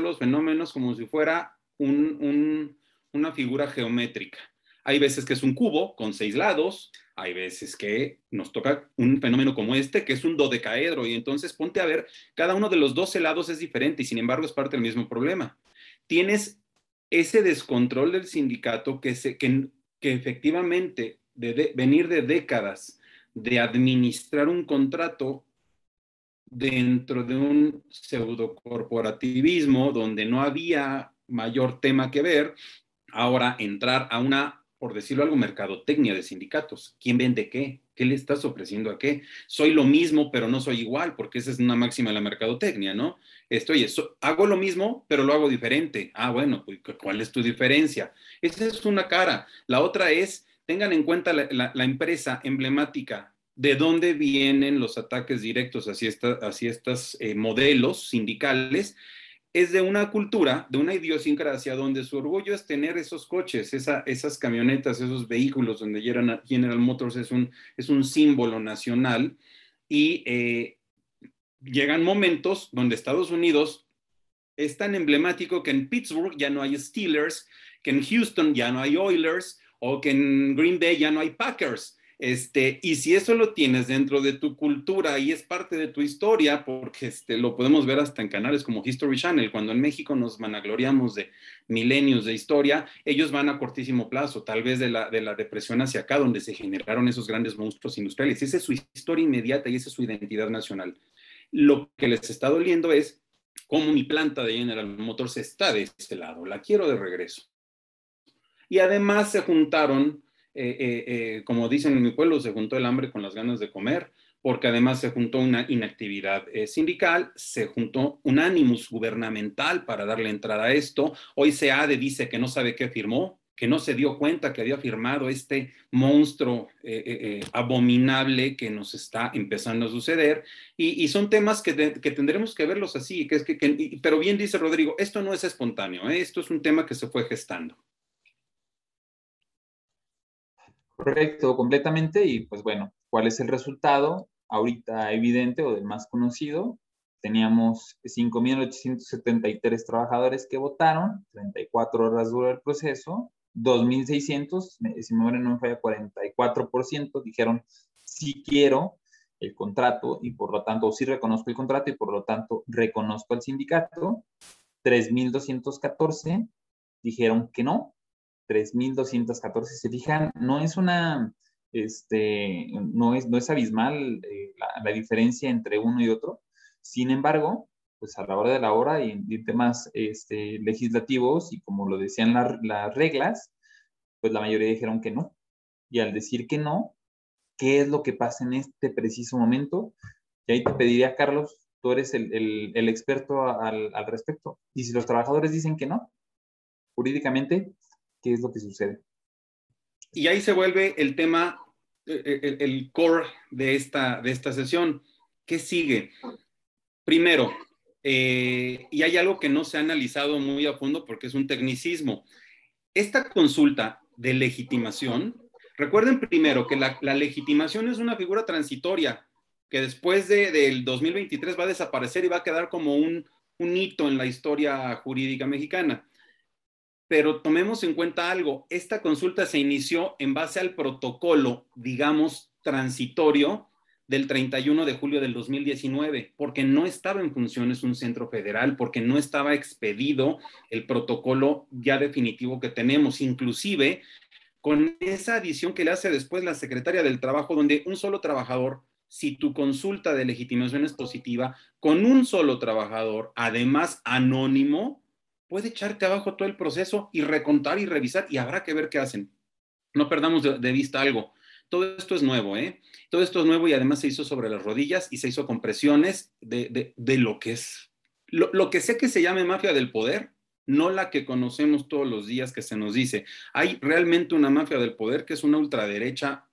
los fenómenos como si fuera una figura geométrica. Hay veces que es un cubo con seis lados, hay veces que nos toca un fenómeno como este, que es un dodecaedro, y entonces ponte a ver, cada uno de los 12 lados es diferente y sin embargo es parte del mismo problema. Tienes ese descontrol del sindicato que, se, que, efectivamente de, venir de décadas de administrar un contrato dentro de un pseudo corporativismo donde no había mayor tema que ver, ahora entrar a una, por decirlo algo, mercadotecnia de sindicatos. ¿Quién vende qué? ¿Qué le estás ofreciendo a qué? Soy lo mismo, pero no soy igual, porque esa es una máxima de la mercadotecnia, ¿no? Estoy, hago lo mismo, pero lo hago diferente. Ah, bueno, pues, ¿cuál es tu diferencia? Esa es una cara. La otra es, tengan en cuenta la, empresa emblemática, de dónde vienen los ataques directos hacia, hacia estos eh, modelos sindicales es de una cultura, de una idiosincrasia donde su orgullo es tener esos coches, esas camionetas, esos vehículos donde General Motors es un, es un símbolo nacional y eh, llegan momentos donde Estados Unidos es tan emblemático que en Pittsburgh ya no hay Steelers, que en Houston ya no hay Oilers o que en Green Bay ya no hay Packers. Este, y si eso lo tienes dentro de tu cultura y es parte de tu historia, porque este, lo podemos ver hasta en canales como History Channel, cuando en México nos vanagloriamos de milenios de historia, ellos van a cortísimo plazo, tal vez de la, de la depresión hacia acá, donde se generaron esos grandes monstruos industriales. Esa es su historia inmediata y esa es su identidad nacional. Lo que les está doliendo es cómo mi planta de General Motors está de este lado, la quiero de regreso. Y además se juntaron eh, eh, eh, como dicen en mi pueblo, se juntó el hambre con las ganas de comer, porque además se juntó una inactividad sindical, se juntó un ánimos gubernamental para darle entrada a esto. Hoy SEADE dice que no sabe qué firmó, que no se dio cuenta que había firmado este monstruo abominable que nos está empezando a suceder. Y, son temas que, tendremos que verlos así, que es que, pero bien dice Rodrigo, esto no es espontáneo, esto es un tema que se fue gestando. Correcto, completamente. Y pues bueno, ¿cuál es el resultado? Ahorita evidente o del más conocido, teníamos 5.873 trabajadores que votaron, 34 horas duró el proceso, 2.600, si me acuerdo no me falla, 44% dijeron sí quiero el contrato y por lo tanto sí reconozco el contrato y por lo tanto reconozco al sindicato, 3.214 dijeron que no, 3.214. Se fijan, no es una, este, no es, no es abismal eh, la, diferencia entre uno y otro. Sin embargo, pues a la hora de la hora y en, temas este, legislativos y como lo decían las reglas, pues la mayoría dijeron que no. Y al decir que no, ¿qué es lo que pasa en este preciso momento? Y ahí te pediría, Carlos, tú eres el, el, el experto al, al respecto. Y si los trabajadores dicen que no, jurídicamente, qué es lo que sucede. Y ahí se vuelve el tema, eh, eh, el, core de esta, de esta sesión. ¿Qué sigue? Primero, eh, y hay algo que no se ha analizado muy a fondo porque es un tecnicismo. Esta consulta de legitimación, recuerden primero que la, legitimación es una figura transitoria que después de, del 2023 va a desaparecer y va a quedar como un, un hito en la historia jurídica mexicana pero tomemos en cuenta algo, esta consulta se inició en base al protocolo, digamos, transitorio del 31 de julio del 2019, porque no estaba en funciones un centro federal, porque no estaba expedido el protocolo ya definitivo que tenemos, inclusive con esa adición que le hace después la secretaria del Trabajo, donde un solo trabajador, si tu consulta de legitimación es positiva, con un solo trabajador, además anónimo, puede echarte abajo todo el proceso y recontar y revisar y habrá que ver qué hacen. No perdamos de, vista algo. Todo esto es nuevo, ¿eh? Todo esto es nuevo y además se hizo sobre las rodillas y se hizo con presiones de, lo que es, lo, que sé que se llame mafia del poder, no la que conocemos todos los días que se nos dice. Hay realmente una mafia del poder que es una ultraderecha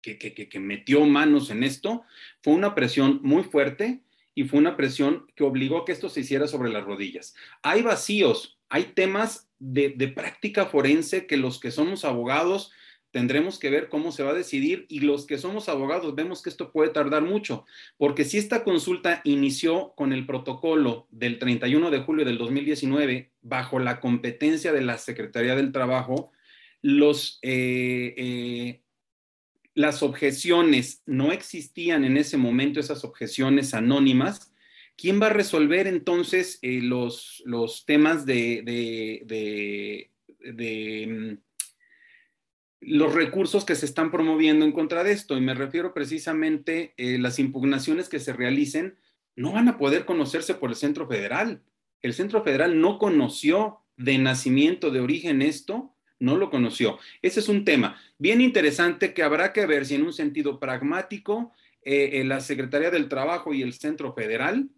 que, que, que metió manos en esto. Fue una presión muy fuerte y fue una presión que obligó a que esto se hiciera sobre las rodillas. Hay vacíos, hay temas de, práctica forense que los que somos abogados tendremos que ver cómo se va a decidir y los que somos abogados vemos que esto puede tardar mucho, porque si esta consulta inició con el protocolo del 31 de julio del 2019 bajo la competencia de la Secretaría del Trabajo, los eh, eh, las objeciones no existían en ese momento, esas objeciones anónimas, ¿quién va a resolver entonces eh, los, los, temas de, de, mm, los recursos que se están promoviendo en contra de esto? Y me refiero precisamente a eh, las impugnaciones que se realicen no van a poder conocerse por el Centro Federal. El Centro Federal no conoció de nacimiento, de origen esto, no lo conoció. Ese es un tema bien interesante que habrá que ver si en un sentido pragmático eh, la Secretaría del Trabajo y el Centro Federal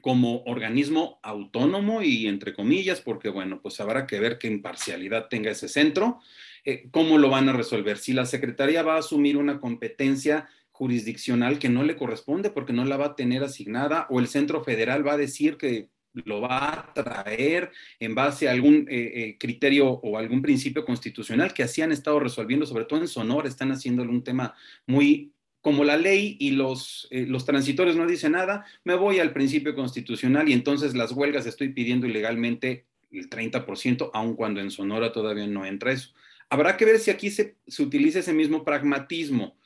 como organismo autónomo y entre comillas, porque bueno, pues habrá que ver qué imparcialidad tenga ese centro, eh, cómo lo van a resolver. Si la Secretaría va a asumir una competencia jurisdiccional que no le corresponde porque no la va a tener asignada o el centro federal va a decir que lo va a traer en base a algún eh, eh, criterio o algún principio constitucional que así han estado resolviendo, sobre todo en Sonora, están haciéndolo un tema muy como la ley y los, eh, los transitorios no dicen nada, me voy al principio constitucional y entonces las huelgas estoy pidiendo ilegalmente el 30%, aun cuando en Sonora todavía no entra eso. Habrá que ver si aquí se, se utiliza ese mismo pragmatismo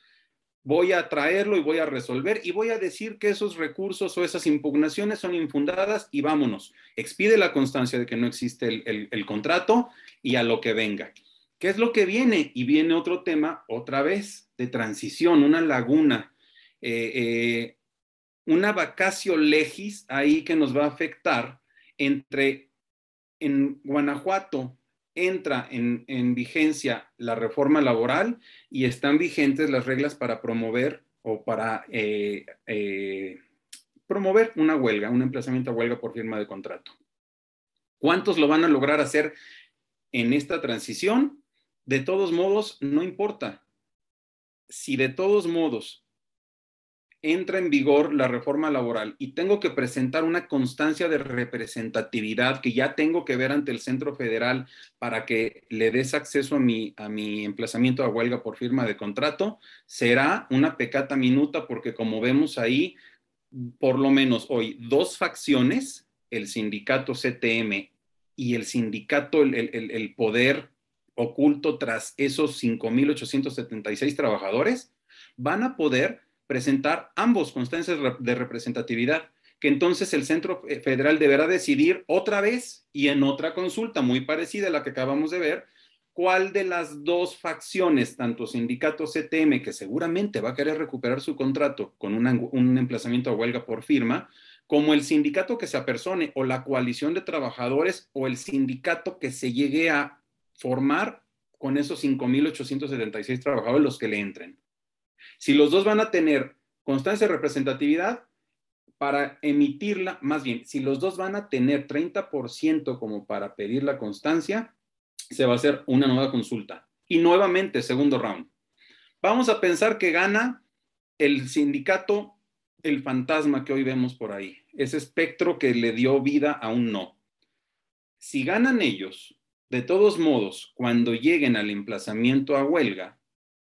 voy a traerlo y voy a resolver y voy a decir que esos recursos o esas impugnaciones son infundadas y vámonos. Expide la constancia de que no existe el, contrato y a lo que venga. ¿Qué es lo que viene? Y viene otro tema, otra vez, de transición, una laguna, eh, eh, una vacacio legis ahí que nos va a afectar entre en Guanajuato entra en, vigencia la reforma laboral y están vigentes las reglas para promover o para eh, eh, promover una huelga, un emplazamiento a huelga por firma de contrato. ¿Cuántos lo van a lograr hacer en esta transición? De todos modos, no importa. Si de todos modos entra en vigor la reforma laboral y tengo que presentar una constancia de representatividad que ya tengo que ver ante el Centro Federal para que le des acceso a mi, a mi emplazamiento a huelga por firma de contrato, será una pecata minuta porque como vemos ahí, por lo menos hoy, dos facciones, el sindicato CTM y el sindicato, el, el, el poder oculto tras esos 5.876 trabajadores, van a poder presentar ambos constancias de representatividad, que entonces el Centro Federal deberá decidir otra vez y en otra consulta muy parecida a la que acabamos de ver, cuál de las dos facciones, tanto sindicato CTM, que seguramente va a querer recuperar su contrato con un emplazamiento a huelga por firma, como el sindicato que se apersone o la coalición de trabajadores o el sindicato que se llegue a formar con esos 5.876 trabajadores los que le entren. Si los dos van a tener constancia de representatividad, para emitirla, más bien, si los dos van a tener 30% como para pedir la constancia, se va a hacer una nueva consulta. Y nuevamente, segundo round. Vamos a pensar que gana el sindicato, el fantasma que hoy vemos por ahí, ese espectro que le dio vida a un no. Si ganan ellos, de todos modos, cuando lleguen al emplazamiento a huelga,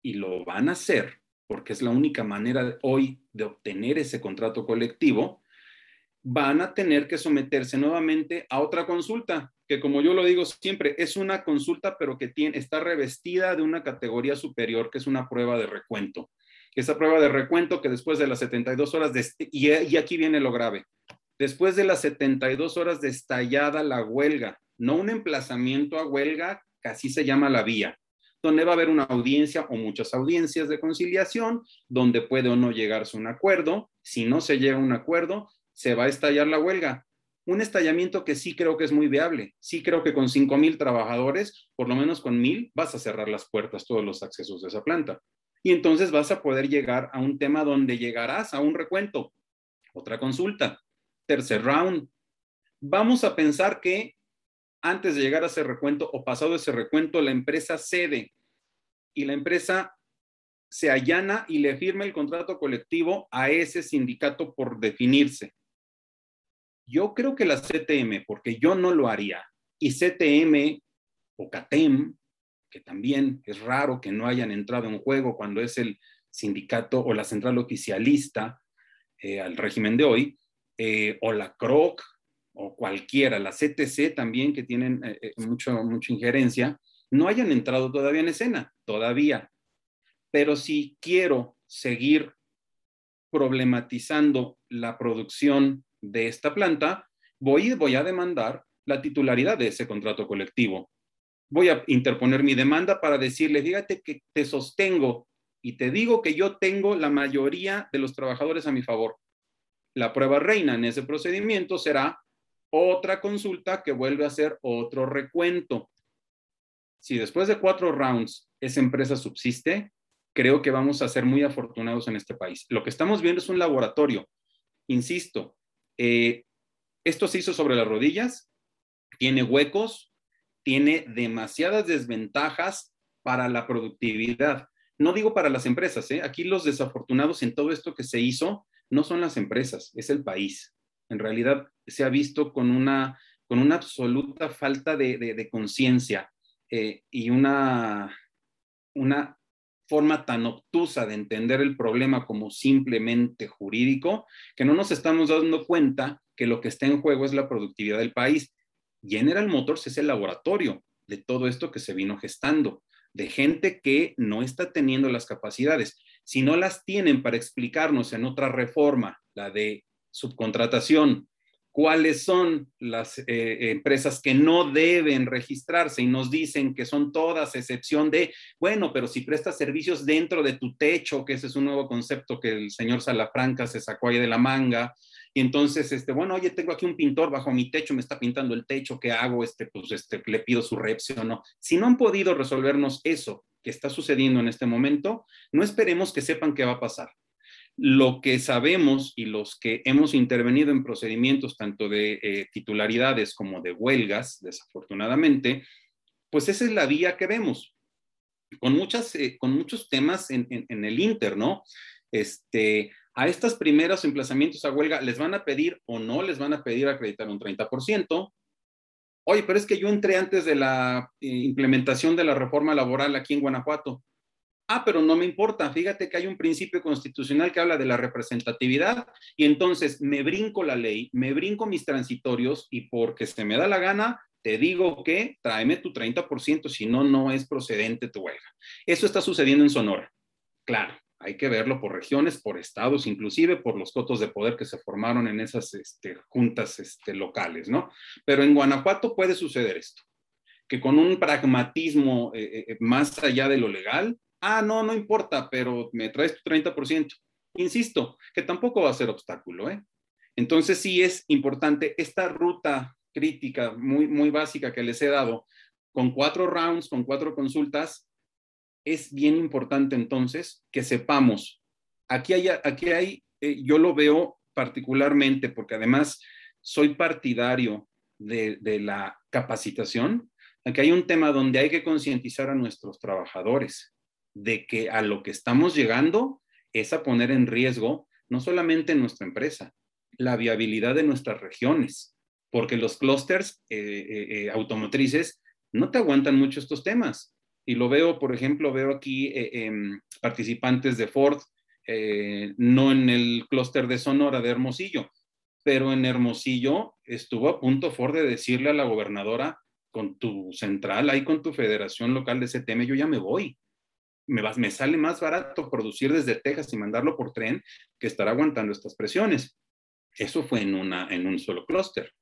y lo van a hacer, porque es la única manera hoy de obtener ese contrato colectivo, van a tener que someterse nuevamente a otra consulta, que como yo lo digo siempre, es una consulta, pero que tiene, está revestida de una categoría superior, que es una prueba de recuento. Esa prueba de recuento que después de las 72 horas, de, y, y aquí viene lo grave, después de las 72 horas de estallada la huelga, no un emplazamiento a huelga, que así se llama la vía, donde va a haber una audiencia o muchas audiencias de conciliación, donde puede o no llegarse un acuerdo. Si no se llega a un acuerdo, se va a estallar la huelga. Un estallamiento que sí creo que es muy viable. Sí creo que con 5 mil trabajadores, por lo menos con mil, vas a cerrar las puertas, todos los accesos de esa planta. Y entonces vas a poder llegar a un tema donde llegarás a un recuento. Otra consulta. Tercer round. Vamos a pensar que antes de llegar a ese recuento o pasado ese recuento, la empresa cede y la empresa se allana y le firma el contrato colectivo a ese sindicato por definirse. Yo creo que la CTM, porque yo no lo haría, y CTM o CATEM, que también es raro que no hayan entrado en juego cuando es el sindicato o la central oficialista eh, al régimen de hoy, eh, o la CROC, o cualquiera, la CTC también, que tienen eh, eh, mucho, mucha injerencia, no hayan entrado todavía en escena, todavía. Pero si quiero seguir problematizando la producción de esta planta, voy, voy a demandar la titularidad de ese contrato colectivo. Voy a interponer mi demanda para decirle, fíjate que te sostengo y te digo que yo tengo la mayoría de los trabajadores a mi favor. La prueba reina en ese procedimiento será otra consulta que vuelve a ser otro recuento. si después de cuatro rounds esa empresa subsiste, creo que vamos a ser muy afortunados en este país. Lo que estamos viendo es un laboratorio. Insisto, eh, esto se hizo sobre las rodillas, tiene huecos, tiene demasiadas desventajas para la productividad. No digo para las empresas, ¿eh? aquí los desafortunados en todo esto que se hizo no son las empresas, es el país. En realidad se ha visto con una, con una absoluta falta de, conciencia eh, y una, una forma tan obtusa de entender el problema como simplemente jurídico, que no nos estamos dando cuenta que lo que está en juego es la productividad del país. General Motors es el laboratorio de todo esto que se vino gestando, de gente que no está teniendo las capacidades. Si no las tienen para explicarnos en otra reforma, la de subcontratación, cuáles son las eh, empresas que no deben registrarse y nos dicen que son todas excepción de, bueno, pero si prestas servicios dentro de tu techo, que ese es un nuevo concepto que el señor Salafranca se sacó ahí de la manga, y entonces, este, bueno, oye, tengo aquí un pintor bajo mi techo, me está pintando el techo, ¿qué hago? Este, pues este, le pido su o ¿no? Si no han podido resolvernos eso que está sucediendo en este momento, no esperemos que sepan qué va a pasar. Lo que sabemos y los que hemos intervenido en procedimientos tanto de eh, titularidades como de huelgas, desafortunadamente, pues esa es la vía que vemos, con, muchas, eh, con muchos temas en, en, el Inter, ¿no? Este, a estos primeros emplazamientos a huelga, ¿les van a pedir o no les van a pedir acreditar un 30%? Oye, pero es que yo entré antes de la eh, implementación de la reforma laboral aquí en Guanajuato. Ah, pero no me importa. Fíjate que hay un principio constitucional que habla de la representatividad y entonces me brinco la ley, me brinco mis transitorios y porque se me da la gana, te digo que tráeme tu 30%, si no, no es procedente tu huelga. Eso está sucediendo en Sonora. Claro, hay que verlo por regiones, por estados, inclusive por los cotos de poder que se formaron en esas este, juntas este, locales, ¿no? Pero en Guanajuato puede suceder esto, que con un pragmatismo eh, eh, eh, más allá de lo legal, ah, no, no importa, pero me traes tu 30%. Insisto, que tampoco va a ser obstáculo, ¿eh? Entonces sí es importante esta ruta crítica muy, muy básica que les he dado, con cuatro rounds, con cuatro consultas, es bien importante entonces que sepamos, aquí hay, aquí hay eh, yo lo veo particularmente porque además soy partidario de, de la capacitación, aquí hay un tema donde hay que concientizar a nuestros trabajadores de que a lo que estamos llegando es a poner en riesgo no solamente nuestra empresa, la viabilidad de nuestras regiones, porque los clústeres eh, eh, eh, automotrices no te aguantan mucho estos temas. Y lo veo, por ejemplo, veo aquí em, participantes de Ford, no en el clúster de Sonora de Hermosillo, pero en Hermosillo estuvo a punto Ford de decirle a la gobernadora, con tu central, ahí con tu federación local de CTM, yo ya me voy me, sale más barato producir desde Texas y mandarlo por tren que estar aguantando estas presiones. Eso fue en, una, en un solo clúster.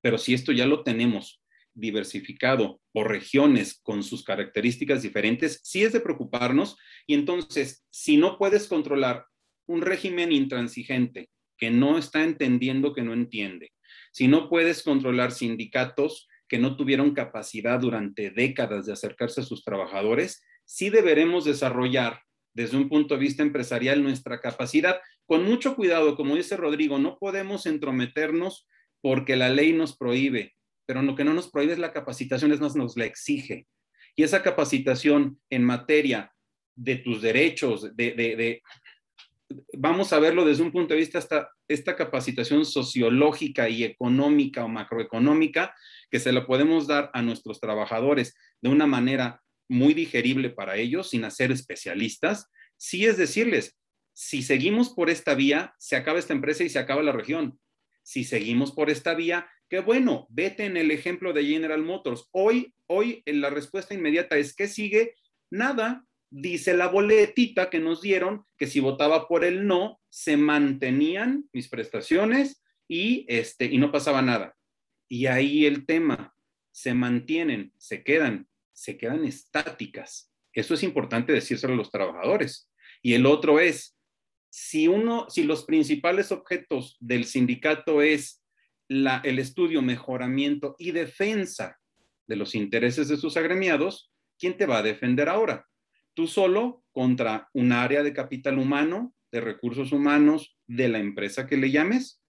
Pero si esto ya lo tenemos diversificado por regiones con sus características diferentes, sí es de preocuparnos. Y entonces, si no puedes controlar un régimen intransigente que no está entendiendo que no entiende, si no puedes controlar sindicatos que no tuvieron capacidad durante décadas de acercarse a sus trabajadores, sí deberemos desarrollar desde un punto de vista empresarial nuestra capacidad. Con mucho cuidado, como dice Rodrigo, no podemos entrometernos porque la ley nos prohíbe, pero lo que no nos prohíbe es la capacitación, es más, nos la exige. Y esa capacitación en materia de tus derechos, de, vamos a verlo desde un punto de vista hasta esta capacitación sociológica y económica o macroeconómica que se la podemos dar a nuestros trabajadores de una manera muy digerible para ellos, sin hacer especialistas, sí es decirles, si seguimos por esta vía, se acaba esta empresa y se acaba la región. Si seguimos por esta vía, qué bueno, vete en el ejemplo de General Motors. Hoy, hoy la respuesta inmediata es que sigue nada. Dice la boletita que nos dieron que si votaba por el no, se mantenían mis prestaciones y, este, y no pasaba nada. Y ahí el tema, se mantienen, se quedan se quedan estáticas. Eso es importante decírselo a los trabajadores. Y el otro es, si uno, si los principales objetos del sindicato es el estudio, mejoramiento y defensa de los intereses de sus agremiados, ¿quién te va a defender ahora? Tú solo contra un área de capital humano, de recursos humanos, de la empresa que le llames.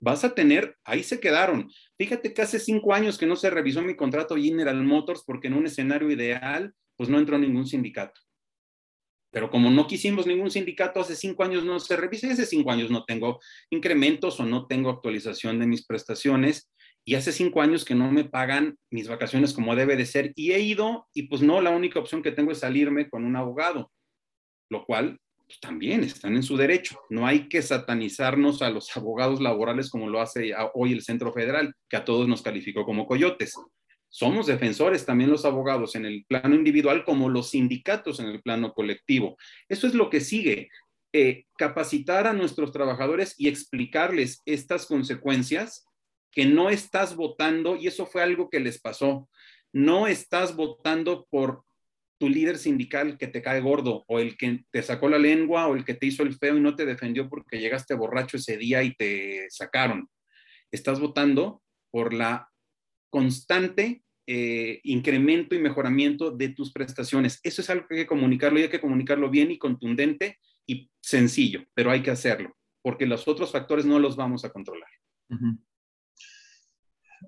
Vas a tener, ahí se quedaron. Fíjate que hace cinco años que no se revisó mi contrato General Motors porque en un escenario ideal, pues no entró ningún sindicato. Pero como no quisimos ningún sindicato, hace cinco años no se revisa y hace cinco años no tengo incrementos o no tengo actualización de mis prestaciones y hace cinco años que no me pagan mis vacaciones como debe de ser y he ido y pues no, la única opción que tengo es salirme con un abogado, lo cual pues, también están en su derecho. No hay que satanizarnos a los abogados laborales como lo hace hoy el Centro Federal, que a todos nos calificó como coyotes somos defensores también los abogados en el plano individual como los sindicatos en el plano colectivo. Eso es lo que sigue. Eh, capacitar a nuestros trabajadores y explicarles estas consecuencias que no estás votando, y eso fue algo que les pasó, no estás votando por tu líder sindical que te cae gordo o el que te sacó la lengua o el que te hizo el feo y no te defendió porque llegaste borracho ese día y te sacaron. Estás votando por la constante eh, incremento y mejoramiento de tus prestaciones. Eso es algo que hay que comunicarlo y hay que comunicarlo bien y contundente y sencillo, pero hay que hacerlo, porque los otros factores no los vamos a controlar.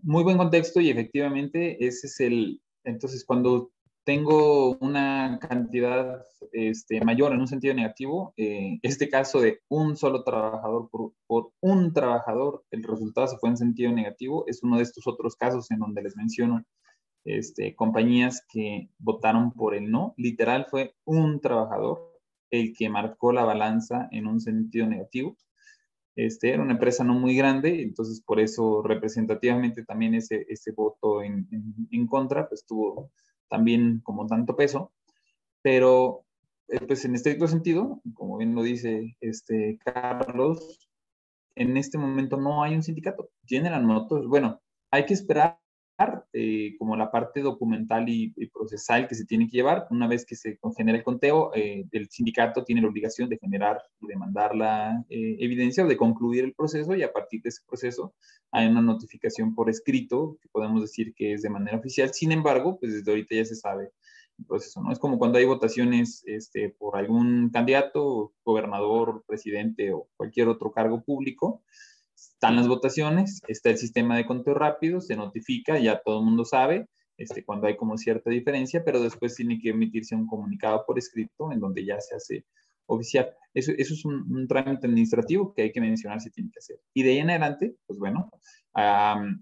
Muy buen contexto y efectivamente ese es el, entonces cuando tengo una cantidad este, mayor en un sentido negativo, eh, este caso de un solo trabajador por, por, un trabajador, el resultado se fue en sentido negativo, es uno de estos otros casos en donde les menciono este, compañías que votaron por el no. Literal fue un trabajador el que marcó la balanza en un sentido negativo. Este, era una empresa no muy grande, entonces por eso representativamente también ese, ese voto en, en, contra pues tuvo también como tanto peso, pero eh, pues en estricto sentido, como bien lo dice este Carlos, en este momento no hay un sindicato. General Motors, bueno, hay que esperar eh, como la parte documental y, procesal que se tiene que llevar. Una vez que se genera el conteo, eh, el sindicato tiene la obligación de generar y de mandar la eh, evidencia o de concluir el proceso y a partir de ese proceso hay una notificación por escrito que podemos decir que es de manera oficial. Sin embargo, pues desde ahorita ya se sabe el proceso, ¿no? Es como cuando hay votaciones este, por algún candidato, gobernador, presidente o cualquier otro cargo público están las votaciones, está el sistema de conteo rápido, se notifica, ya todo el mundo sabe este, cuando hay como cierta diferencia, pero después tiene que emitirse un comunicado por escrito en donde ya se hace oficial. Eso, eso es un, trámite administrativo que hay que mencionar si tiene que hacer. Y de ahí en adelante, pues bueno,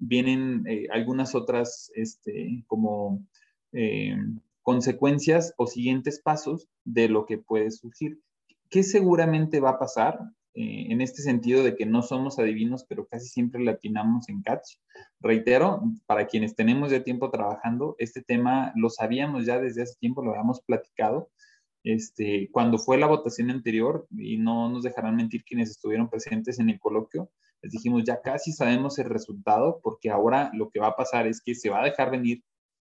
vienen eh, algunas otras este, como eh, consecuencias o siguientes pasos de lo que puede surgir. ¿Qué seguramente va a pasar? Eh, en este sentido de que no somos adivinos, pero casi siempre latinamos en catch. Reitero, para quienes tenemos ya tiempo trabajando, este tema lo sabíamos ya desde hace tiempo, lo habíamos platicado. Este, cuando fue la votación anterior, y no nos dejarán mentir quienes estuvieron presentes en el coloquio, les dijimos, ya casi sabemos el resultado, porque ahora lo que va a pasar es que se va a dejar venir,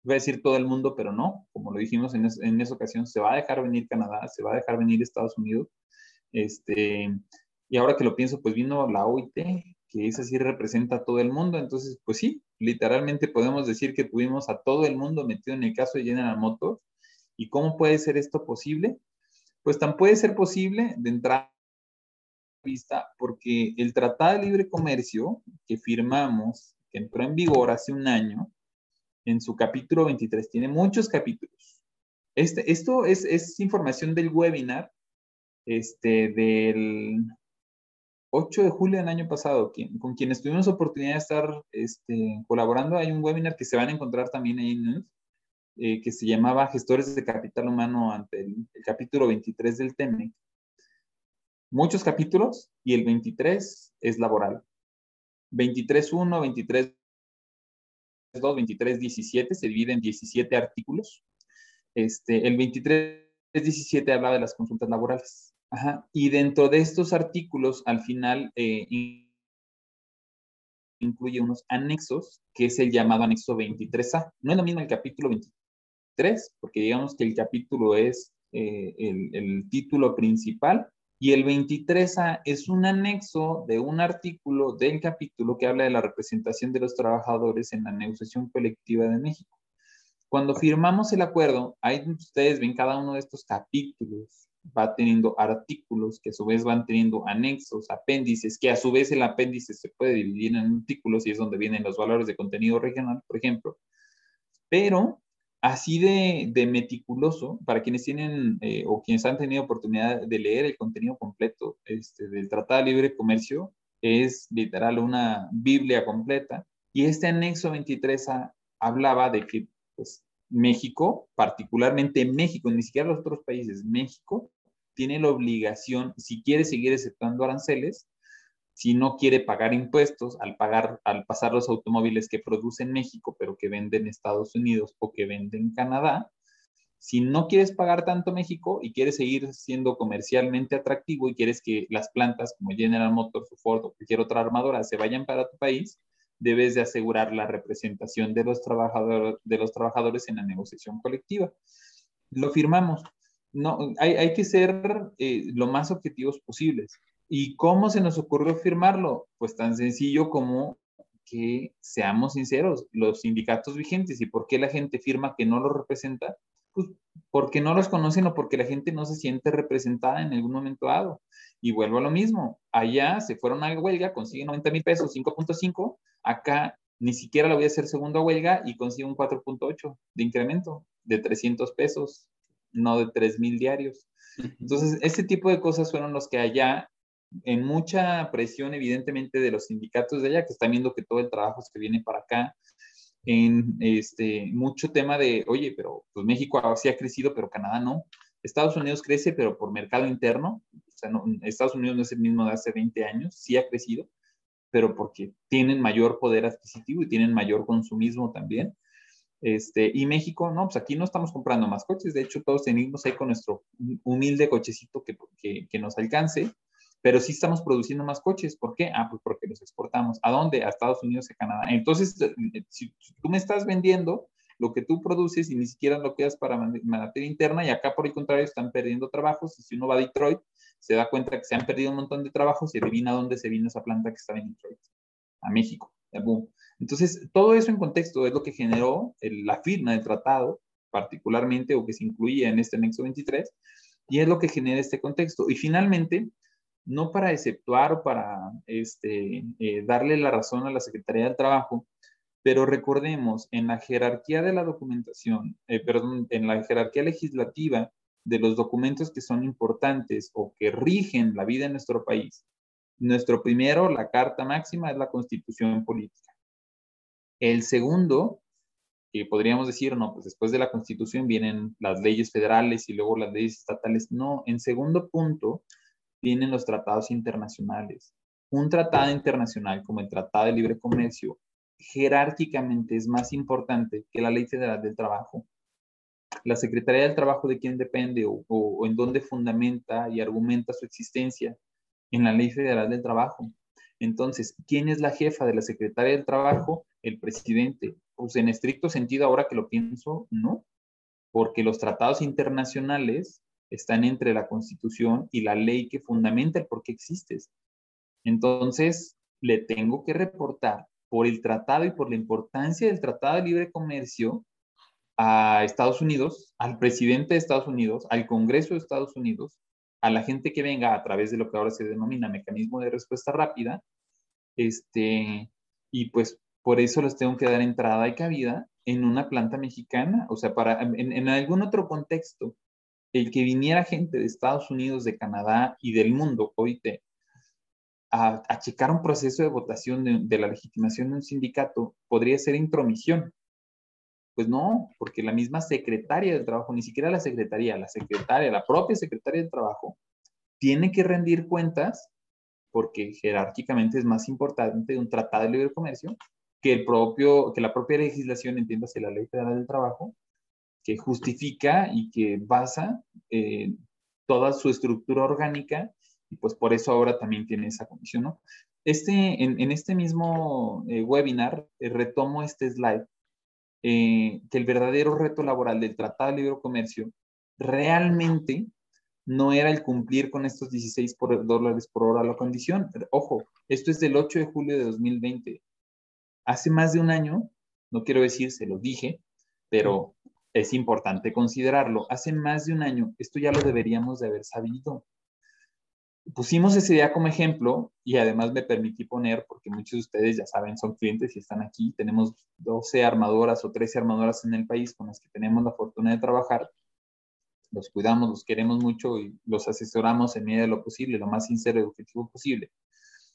voy a decir todo el mundo, pero no, como lo dijimos en, en esa ocasión, se va a dejar venir Canadá, se va a dejar venir Estados Unidos, este, y ahora que lo pienso, pues vino la OIT, que esa sí representa a todo el mundo. Entonces, pues sí, literalmente podemos decir que tuvimos a todo el mundo metido en el caso de General Motors. ¿Y cómo puede ser esto posible? Pues tan puede ser posible de entrada vista porque el Tratado de Libre Comercio que firmamos, que entró en vigor hace un año, en su capítulo 23, tiene muchos capítulos. Este, esto es, es información del webinar este, del 8 de julio del año pasado, con quienes tuvimos oportunidad de estar este, colaborando, hay un webinar que se van a encontrar también ahí en eh, que se llamaba Gestores de Capital Humano ante el, capítulo 23 del TEMEC. Muchos capítulos y el 23 es laboral. 23.1, 23 2, 23, 17, se divide en 17 artículos. Este, el 23, 17 habla de las consultas laborales. Y dentro de estos artículos, al final, eh, incluye unos anexos, que es el llamado anexo 23A. No es lo mismo el capítulo 23, porque digamos que el capítulo es eh, el, el, título principal, y el 23A es un anexo de un artículo del capítulo que habla de la representación de los trabajadores en la negociación colectiva de México. Cuando firmamos el acuerdo, ahí ustedes ven cada uno de estos capítulos va teniendo artículos que a su vez van teniendo anexos, apéndices, que a su vez el apéndice se puede dividir en artículos y es donde vienen los valores de contenido regional, por ejemplo. Pero así de, meticuloso, para quienes tienen eh, o quienes han tenido oportunidad de leer el contenido completo este, del Tratado de Libre Comercio, es literal una Biblia completa. Y este anexo 23 hablaba de que pues, México, particularmente México, ni siquiera los otros países, México tiene la obligación, si quiere seguir aceptando aranceles, si no quiere pagar impuestos al pagar, al pasar los automóviles que produce en México, pero que venden en Estados Unidos o que venden en Canadá, si no quieres pagar tanto México y quieres seguir siendo comercialmente atractivo y quieres que las plantas como General Motors o Ford o cualquier otra armadora se vayan para tu país, debes de asegurar la representación de los, de los trabajadores en la negociación colectiva. Lo firmamos. No, hay, hay que ser eh, lo más objetivos posibles. ¿Y cómo se nos ocurrió firmarlo? Pues tan sencillo como que seamos sinceros, los sindicatos vigentes y por qué la gente firma que no los representa, pues porque no los conocen o porque la gente no se siente representada en algún momento dado. Y vuelvo a lo mismo, allá se fueron a huelga, consiguen 90 mil pesos, 5.5, Acá ni siquiera lo voy a hacer segunda huelga y consigo un 4.8 de incremento de 300 pesos, no de 3 mil diarios. Entonces, este tipo de cosas fueron los que allá, en mucha presión evidentemente de los sindicatos de allá, que están viendo que todo el trabajo se viene para acá, en este, mucho tema de, oye, pero pues México sí ha crecido, pero Canadá no. Estados Unidos crece, pero por mercado interno. O sea, Estados Unidos no es el mismo de hace 20 años, sí ha crecido, pero porque tienen mayor poder adquisitivo y tienen mayor consumismo también. Este, y México, no, pues aquí no estamos comprando más coches, de hecho todos tenemos ahí con nuestro humilde cochecito que, que, que, nos alcance, pero sí estamos produciendo más coches. ¿Por qué? Ah, pues porque los exportamos. ¿A dónde? A Estados Unidos y Canadá. Entonces, eh, si tú me estás vendiendo lo que tú produces y ni siquiera lo quedas para materia interna y acá por el contrario están perdiendo trabajos y si uno va a Detroit se da cuenta que se han perdido un montón de trabajos y adivina dónde se vino esa planta que estaba en Detroit, a México. Entonces, todo eso en contexto es lo que generó la firma del tratado, particularmente o que se incluía en este anexo 23, y es lo que genera este contexto. Y finalmente, no para exceptuar o para este, eh, darle la razón a la Secretaría del Trabajo, pero recordemos, en la jerarquía de la documentación, eh, perdón, en la jerarquía legislativa de los documentos que son importantes o que rigen la vida en nuestro país, nuestro primero, la carta máxima, es la constitución política. El segundo, que podríamos decir, no, pues después de la constitución vienen las leyes federales y luego las leyes estatales. No, en segundo punto vienen los tratados internacionales. Un tratado internacional como el Tratado de Libre Comercio jerárquicamente es más importante que la Ley Federal del Trabajo. La Secretaría del Trabajo de quién depende o, en dónde fundamenta y argumenta su existencia en la Ley Federal del Trabajo. Entonces, ¿quién es la jefa de la Secretaría del Trabajo? El presidente. Pues en estricto sentido, ahora que lo pienso, no, porque los tratados internacionales están entre la Constitución y la ley que fundamenta el por qué existes. Entonces, le tengo que reportar por el tratado y por la importancia del Tratado de Libre Comercio a Estados Unidos, al presidente de Estados Unidos, al Congreso de Estados Unidos, a la gente que venga a través de lo que ahora se denomina mecanismo de respuesta rápida, este, y pues por eso les tengo que dar entrada y cabida en una planta mexicana, o sea, para, en, algún otro contexto, el que viniera gente de Estados Unidos, de Canadá y del mundo, oíte, a, checar un proceso de votación de, la legitimación de un sindicato podría ser intromisión. Pues no, porque la misma secretaria del trabajo, ni siquiera la secretaría, la secretaria, la propia secretaria del trabajo, tiene que rendir cuentas porque jerárquicamente es más importante un tratado de libre comercio que, el propio, que la propia legislación, entiéndase la ley federal del trabajo, que justifica y que basa eh, toda su estructura orgánica y pues por eso ahora también tiene esa comisión, ¿no? Este, en, este mismo eh, webinar eh, retomo este slide, eh, que el verdadero reto laboral del Tratado de Libre Comercio realmente no era el cumplir con estos 16 dólares por hora la condición. Ojo, esto es del 8 de julio de 2020. Hace más de un año, no quiero decir, se lo dije, pero es importante considerarlo. Hace más de un año, esto ya lo deberíamos de haber sabido. Pusimos ese día como ejemplo y además me permití poner, porque muchos de ustedes ya saben, son clientes y están aquí, tenemos 12 armadoras o 13 armadoras en el país con las que tenemos la fortuna de trabajar. Los cuidamos, los queremos mucho y los asesoramos en medida de lo posible, lo más sincero y objetivo posible.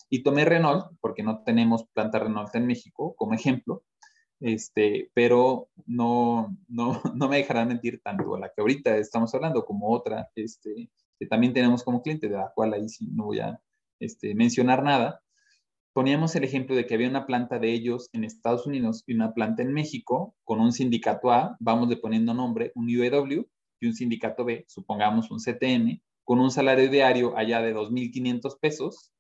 Y tomé Renault, porque no tenemos planta Renault en México, como ejemplo, este, pero no, no, no me dejarán mentir tanto la que ahorita estamos hablando como otra, este, que también tenemos como cliente, de la cual ahí sí no voy a este, mencionar nada. Poníamos el ejemplo de que había una planta de ellos en Estados Unidos y una planta en México con un sindicato A, vamos de poniendo nombre, un UEW, y un sindicato B, supongamos un CTN, con un salario diario allá de 2.500 pesos,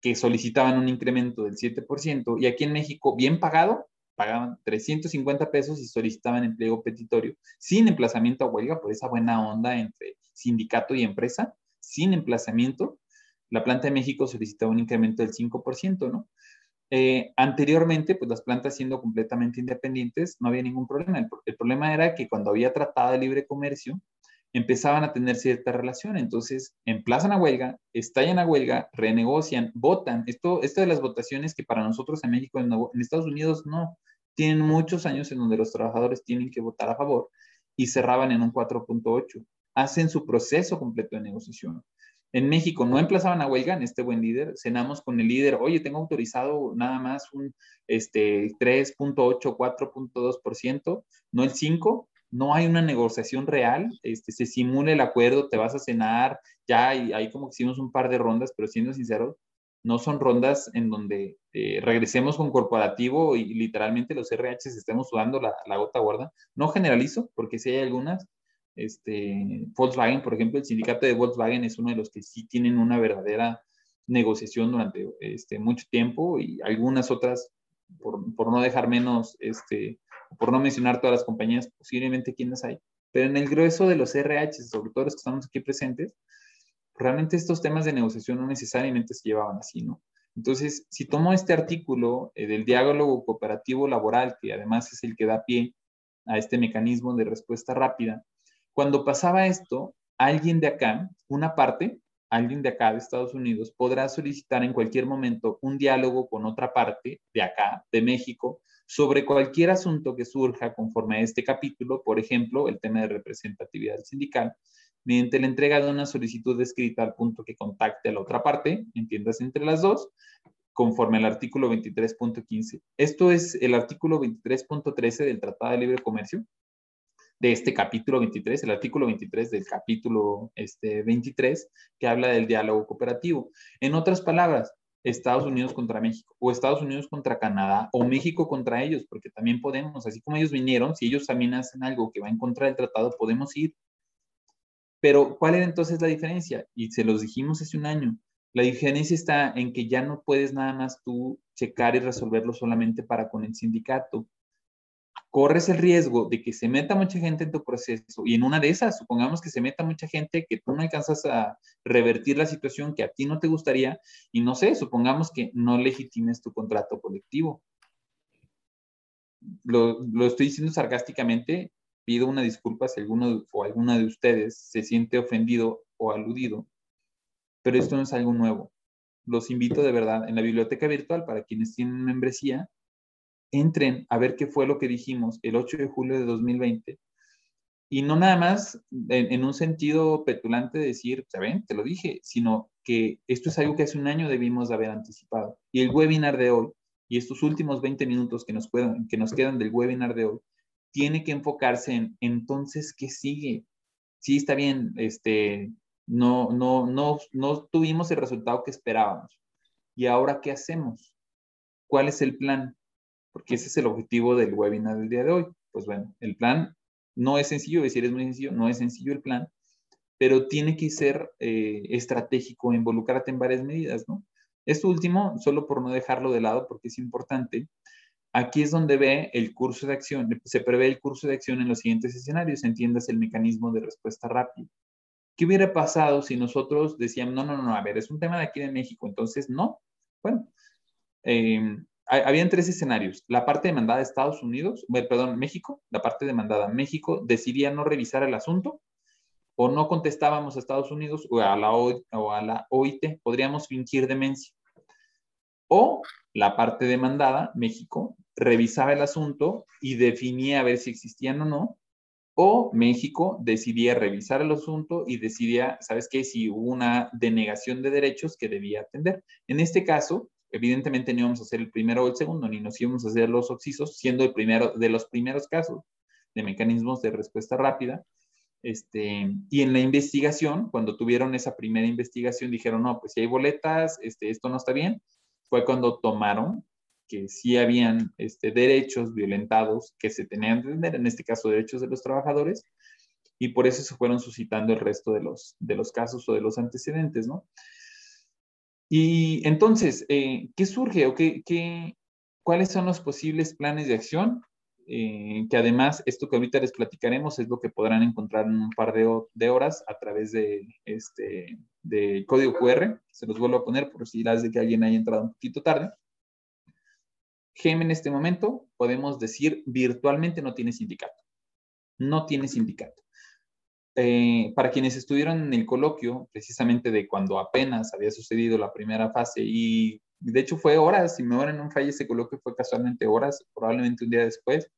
que solicitaban un incremento del 7%, y aquí en México, bien pagado, pagaban 350 pesos y solicitaban empleo petitorio, sin emplazamiento a huelga, por esa buena onda entre sindicato y empresa, sin emplazamiento. La planta de México solicitaba un incremento del 5%, ¿no? Eh, anteriormente, pues las plantas siendo completamente independientes, no había ningún problema. El, el, problema era que cuando había tratado de libre comercio, empezaban a tener cierta relación. Entonces, emplazan a huelga, estallan a huelga, renegocian, votan. Esto, esto de las votaciones que para nosotros en México, en, en Estados Unidos, no. Tienen muchos años en donde los trabajadores tienen que votar a favor y cerraban en un 4.8. Hacen su proceso completo de negociación. En México no emplazaban a huelga en este buen líder, cenamos con el líder, oye, tengo autorizado nada más un este, 3.8, 4.2%, no el 5%, no hay una negociación real, este, se simula el acuerdo, te vas a cenar, ya hay, hay como que hicimos un par de rondas, pero siendo sincero, no son rondas en donde eh, regresemos con corporativo y, literalmente los RH estemos sudando la, la, gota gorda. No generalizo, porque sí hay algunas. Este, Volkswagen, por ejemplo, el sindicato de Volkswagen es uno de los que sí tienen una verdadera negociación durante este, mucho tiempo y algunas otras, por, por no dejar menos este, por no mencionar todas las compañías, posiblemente quienes hay, pero en el grueso de los RH, sobre todo los que estamos aquí presentes, realmente estos temas de negociación no necesariamente se llevaban así, ¿no? Entonces, si tomo este artículo eh, del diálogo cooperativo laboral, que además es el que da pie a este mecanismo de respuesta rápida, cuando pasaba esto, alguien de acá, una parte, alguien de acá de Estados Unidos, podrá solicitar en cualquier momento un diálogo con otra parte de acá, de México, sobre cualquier asunto que surja conforme a este capítulo, por ejemplo, el tema de representatividad sindical, mediante la entrega de una solicitud escrita al punto que contacte a la otra parte, entiendas entre las dos, conforme al artículo 23.15. Esto es el artículo 23.13 del Tratado de Libre Comercio, de este capítulo 23, el artículo 23 del capítulo este, 23, que habla del diálogo cooperativo. En otras palabras, Estados Unidos contra México, o Estados Unidos contra Canadá, o México contra ellos, porque también podemos, así como ellos vinieron, si ellos también hacen algo que va en contra del tratado, podemos ir. Pero, ¿cuál era entonces la diferencia? Y se los dijimos hace un año. La diferencia está en que ya no puedes nada más tú checar y resolverlo solamente para con el sindicato corres el riesgo de que se meta mucha gente en tu proceso y en una de esas, supongamos que se meta mucha gente que tú no alcanzas a revertir la situación que a ti no te gustaría y no sé, supongamos que no legitimes tu contrato colectivo. Lo, lo estoy diciendo sarcásticamente, pido una disculpa si alguno o alguna de ustedes se siente ofendido o aludido, pero esto no es algo nuevo. Los invito de verdad en la biblioteca virtual para quienes tienen membresía, entren a ver qué fue lo que dijimos el 8 de julio de 2020 y no nada más en, un sentido petulante de decir, ¿saben? Te lo dije, sino que esto es algo que hace un año debimos de haber anticipado. Y el webinar de hoy y estos últimos 20 minutos que nos, que nos quedan del webinar de hoy, tiene que enfocarse en entonces, ¿qué sigue? Sí, está bien, este, no, no, no, no tuvimos el resultado que esperábamos. ¿Y ahora qué hacemos? ¿Cuál es el plan? Porque ese es el objetivo del webinar del día de hoy. Pues bueno, el plan no es sencillo, decir es muy sencillo, no es sencillo el plan, pero tiene que ser eh, estratégico, involucrarte en varias medidas, ¿no? Esto último, solo por no dejarlo de lado, porque es importante, aquí es donde ve el curso de acción, se prevé el curso de acción en los siguientes escenarios, entiendas el mecanismo de respuesta rápida. ¿Qué hubiera pasado si nosotros decíamos, no, no, no, a ver, es un tema de aquí de México, entonces no? Bueno, eh, habían tres escenarios. La parte demandada de Estados Unidos, perdón, México, la parte demandada México decidía no revisar el asunto o no contestábamos a Estados Unidos o a la, o a la OIT, podríamos fingir demencia. O la parte demandada, México, revisaba el asunto y definía a ver si existían o no, o México decidía revisar el asunto y decidía, ¿sabes qué? Si hubo una denegación de derechos que debía atender. En este caso, evidentemente no íbamos a ser el primero o el segundo, ni nos íbamos a hacer los oxisos, siendo el primero de los primeros casos de mecanismos de respuesta rápida. Este, y en la investigación, cuando tuvieron esa primera investigación, dijeron, no, pues si hay boletas, este, esto no está bien, fue cuando tomaron que sí habían este, derechos violentados que se tenían que tener, en este caso derechos de los trabajadores, y por eso se fueron suscitando el resto de los, de los casos o de los antecedentes, ¿no? Y entonces, eh, ¿qué surge o qué, qué, cuáles son los posibles planes de acción? Eh, que además esto que ahorita les platicaremos es lo que podrán encontrar en un par de, horas a través de, este, de código QR. Se los vuelvo a poner por si las de que alguien haya entrado un poquito tarde. GEM en este momento, podemos decir, virtualmente no tiene sindicato. No tiene sindicato. Eh, para quienes estuvieron en el coloquio, precisamente de cuando apenas había sucedido la primera fase, y de hecho fue horas, si me van no falla ese coloquio fue casualmente horas, probablemente un día después,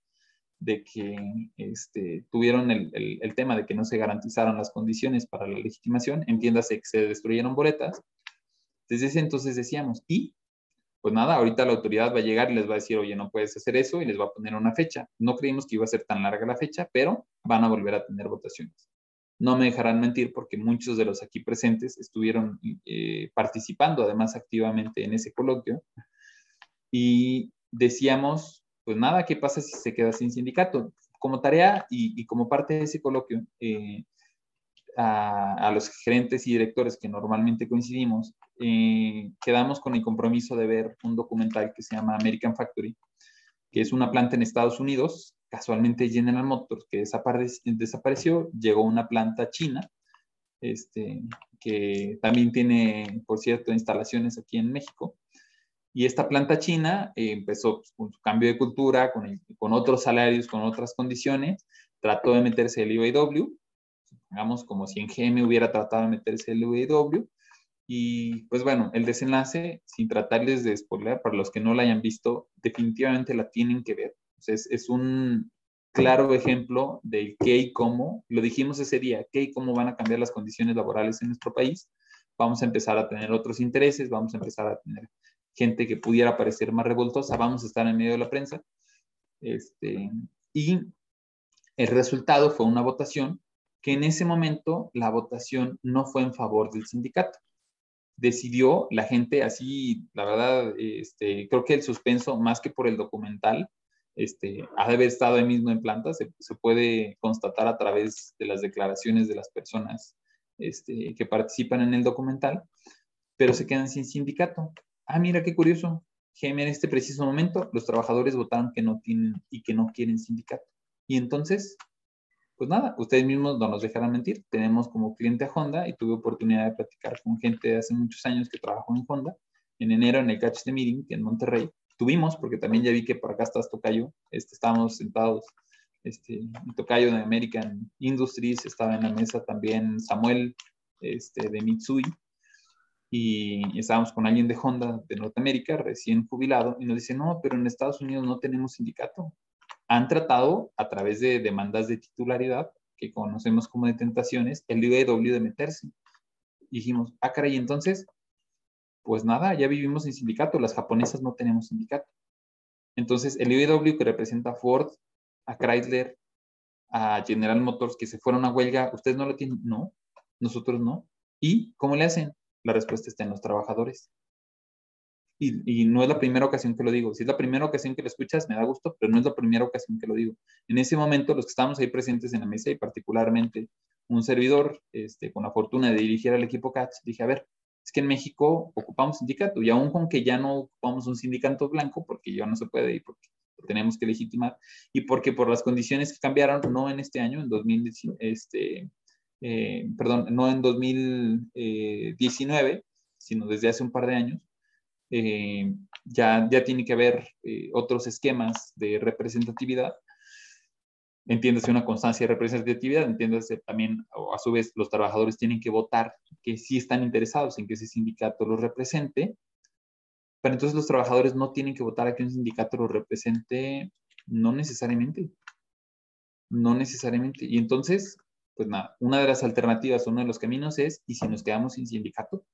de que este, tuvieron el, el, tema de que no se garantizaron las condiciones para la legitimación, entiéndase que se destruyeron boletas. Desde ese entonces decíamos, ¿y pues nada, ahorita la autoridad va a llegar y les va a decir, oye, no puedes hacer eso y les va a poner una fecha. No creímos que iba a ser tan larga la fecha, pero van a volver a tener votaciones. No me dejarán mentir porque muchos de los aquí presentes estuvieron eh, participando además activamente en ese coloquio y decíamos, pues nada, ¿qué pasa si se queda sin sindicato? Como tarea y, como parte de ese coloquio, eh, a, los gerentes y directores que normalmente coincidimos, eh, quedamos con el compromiso de ver un documental que se llama American Factory, que es una planta en Estados Unidos, casualmente General Motors, que desapareció, llegó una planta china, este, que también tiene, por cierto, instalaciones aquí en México. Y esta planta china eh, empezó pues, con su cambio de cultura, con, otros salarios, con otras condiciones, trató de meterse el IOW, digamos como si en GM hubiera tratado de meterse el UAW. Y pues bueno, el desenlace, sin tratarles de spoiler, para los que no la hayan visto, definitivamente la tienen que ver. es, un claro ejemplo del qué y cómo, lo dijimos ese día, qué y cómo van a cambiar las condiciones laborales en nuestro país. Vamos a empezar a tener otros intereses, vamos a empezar a tener gente que pudiera parecer más revoltosa, vamos a estar en medio de la prensa. Este, y el resultado fue una votación que en ese momento la votación no fue en favor del sindicato. Decidió la gente así, la verdad, este, creo que el suspenso, más que por el documental, este, ha de haber estado ahí mismo en planta, se, puede constatar a través de las declaraciones de las personas este, que participan en el documental, pero se quedan sin sindicato. Ah, mira qué curioso. GM en este preciso momento, los trabajadores votaron que no tienen y que no quieren sindicato. Y entonces, pues nada, ustedes mismos no nos dejarán mentir. Tenemos como cliente a Honda y tuve oportunidad de platicar con gente de hace muchos años que trabajó en Honda. En enero en el Catch the Meeting en Monterrey tuvimos, porque también ya vi que por acá estás Tocayo, este, estábamos sentados, este, Tocayo de American Industries, estaba en la mesa también Samuel este, de Mitsui, y estábamos con alguien de Honda de Norteamérica, recién jubilado, y nos dice, no, pero en Estados Unidos no tenemos sindicato han tratado a través de demandas de titularidad, que conocemos como de tentaciones, el IW de meterse. Y dijimos, ah, caray, entonces, pues nada, ya vivimos en sindicato, las japonesas no tenemos sindicato. Entonces, el IW que representa a Ford, a Chrysler, a General Motors, que se fueron a huelga, ¿ustedes no lo tienen? No, nosotros no. ¿Y cómo le hacen? La respuesta está en los trabajadores y, no es la primera ocasión que lo digo. Si es la primera ocasión que lo escuchas, me da gusto, pero no es la primera ocasión que lo digo. En ese momento, los que estábamos ahí presentes en la mesa y particularmente un servidor este, con la fortuna de dirigir al equipo CATS, dije, a ver, es que en México ocupamos sindicato y aún con que ya no ocupamos un sindicato blanco, porque ya no se puede y porque tenemos que legitimar, y porque por las condiciones que cambiaron, no en este año, en 2019, este, eh, perdón, no en 2019, sino desde hace un par de años, eh, ya, ya tiene que haber eh, otros esquemas de representatividad. Entiéndase una constancia de representatividad, entiéndase también, a su vez, los trabajadores tienen que votar que sí están interesados en que ese sindicato los represente, pero entonces los trabajadores no tienen que votar a que un sindicato los represente, no necesariamente. No necesariamente. Y entonces, pues nada, una de las alternativas, uno de los caminos es, ¿y si nos quedamos sin sindicato?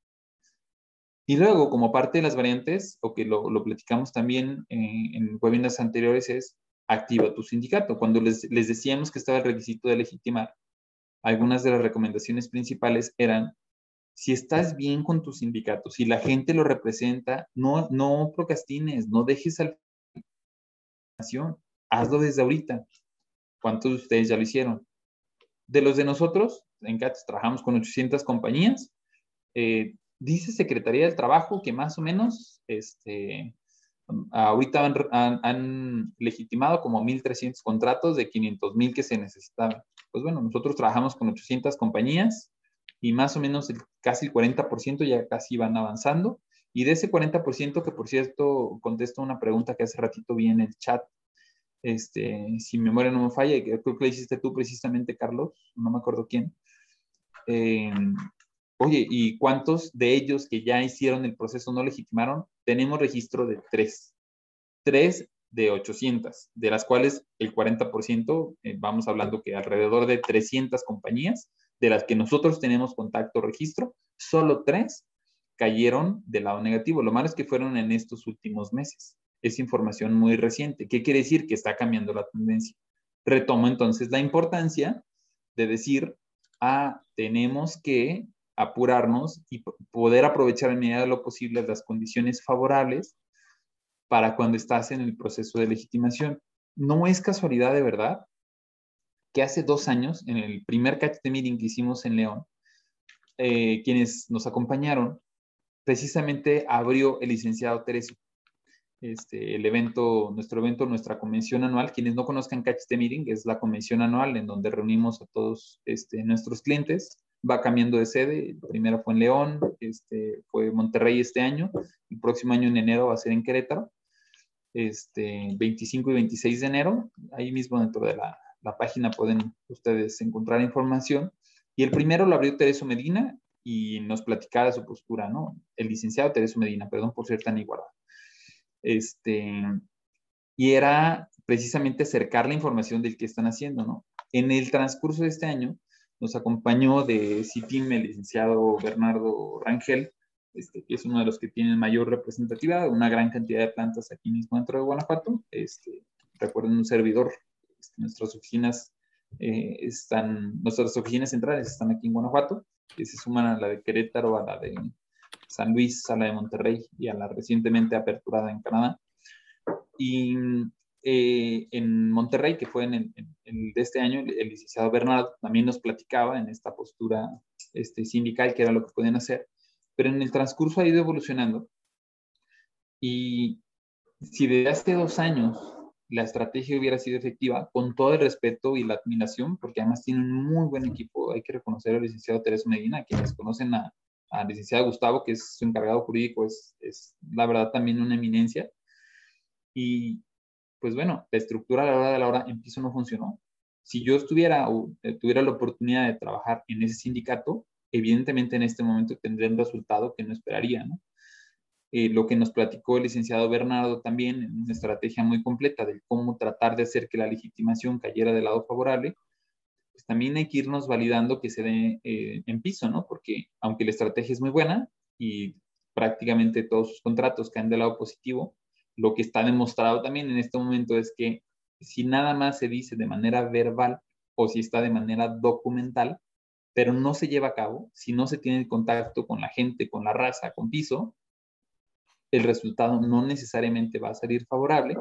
Y luego, como parte de las variantes, o que lo, lo platicamos también en, en webinars anteriores, es activa tu sindicato. Cuando les, les decíamos que estaba el requisito de legitimar, algunas de las recomendaciones principales eran, si estás bien con tu sindicato, si la gente lo representa, no, no procrastines, no dejes al hazlo desde ahorita. ¿Cuántos de ustedes ya lo hicieron? De los de nosotros, en CATS trabajamos con 800 compañías. Eh, dice Secretaría del Trabajo que más o menos, este, ahorita han, legitimado como 1.300 contratos de 500.000 que se necesitaban. Pues bueno, nosotros trabajamos con 800 compañías y más o menos casi el 40% ya casi van avanzando. Y de ese 40%, que por cierto contesto una pregunta que hace ratito vi en el chat, este, si mi memoria no me falla, creo que lo hiciste tú precisamente, Carlos, no me acuerdo quién. Eh, Oye, ¿y cuántos de ellos que ya hicieron el proceso no legitimaron? Tenemos registro de tres. Tres de 800, de las cuales el 40%, eh, vamos hablando que alrededor de 300 compañías, de las que nosotros tenemos contacto registro, solo tres cayeron del lado negativo. Lo malo es que fueron en estos últimos meses. Es información muy reciente. ¿Qué quiere decir? Que está cambiando la tendencia. Retomo entonces la importancia de decir, ah, tenemos que apurarnos y poder aprovechar en medida de lo posible las condiciones favorables para cuando estás en el proceso de legitimación. No es casualidad de verdad que hace dos años, en el primer catch de meeting que hicimos en León, eh, quienes nos acompañaron, precisamente abrió el licenciado Teresio. Este, el evento, nuestro evento, nuestra convención anual. Quienes no conozcan Catch the Meeting, es la convención anual en donde reunimos a todos este, nuestros clientes va cambiando de sede. Primero fue en León, este, fue Monterrey este año. El próximo año en enero va a ser en Querétaro. Este, 25 y 26 de enero. Ahí mismo dentro de la, página pueden ustedes encontrar información. Y el primero lo abrió Tereso Medina y nos platicaba su postura, ¿no? El licenciado Tereso Medina, perdón por ser tan igual. Este, y era precisamente acercar la información del que están haciendo, ¿no? En el transcurso de este año, nos acompañó de CITIM el licenciado Bernardo Rangel, este, que es uno de los que tienen mayor representatividad, una gran cantidad de plantas aquí mismo dentro de Guanajuato. Este, recuerden un servidor, este, nuestras oficinas eh, están, nuestras oficinas centrales están aquí en Guanajuato, que se suman a la de Querétaro, a la de San Luis, a la de Monterrey y a la recientemente aperturada en Canadá. Y eh, en Monterrey, que fue en el, de este año, el, licenciado Bernardo también nos platicaba en esta postura este, sindical que era lo que podían hacer, pero en el transcurso ha ido evolucionando. Y si desde hace dos años la estrategia hubiera sido efectiva, con todo el respeto y la admiración, porque además tiene un muy buen equipo, hay que reconocer al licenciado Teresa Medina, quienes conocen a, al licenciado Gustavo, que es su encargado jurídico, es, es la verdad también una eminencia. Y, pues bueno, la estructura a la hora de la hora en piso no funcionó. Si yo estuviera o eh, tuviera la oportunidad de trabajar en ese sindicato, evidentemente en este momento tendría un resultado que no esperaría, ¿no? Eh, lo que nos platicó el licenciado Bernardo también en una estrategia muy completa de cómo tratar de hacer que la legitimación cayera del lado favorable, pues también hay que irnos validando que se dé eh, en piso, ¿no? Porque aunque la estrategia es muy buena y prácticamente todos sus contratos caen del lado positivo, lo que está demostrado también en este momento es que si nada más se dice de manera verbal o si está de manera documental, pero no se lleva a cabo, si no se tiene contacto con la gente, con la raza, con piso, el resultado no necesariamente va a salir favorable.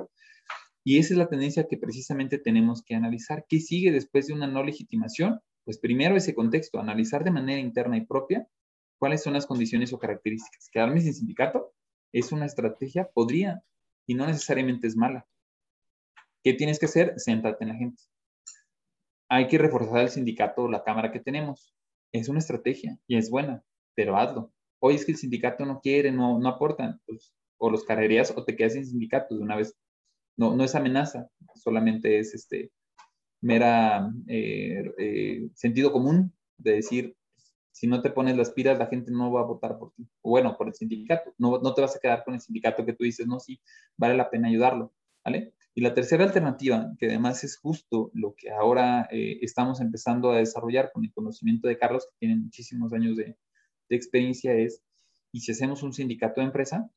Y esa es la tendencia que precisamente tenemos que analizar. ¿Qué sigue después de una no legitimación? Pues primero ese contexto, analizar de manera interna y propia cuáles son las condiciones o características. Quedarme sin sindicato es una estrategia, podría y no necesariamente es mala. ¿Qué tienes que hacer? Céntrate en la gente. Hay que reforzar el sindicato o la cámara que tenemos. Es una estrategia y es buena, pero hazlo. Hoy es que el sindicato no quiere, no, no aportan. Pues o los carrerías o te quedas sin sindicato de una vez. No, no es amenaza, solamente es este mera eh, eh, sentido común de decir, si no te pones las pilas, la gente no va a votar por ti. O bueno, por el sindicato. No, no te vas a quedar con el sindicato que tú dices, no, sí, vale la pena ayudarlo. ¿Vale? Y la tercera alternativa, que además es justo lo que ahora eh, estamos empezando a desarrollar con el conocimiento de Carlos, que tiene muchísimos años de, de experiencia, es, y si hacemos un sindicato de empresa,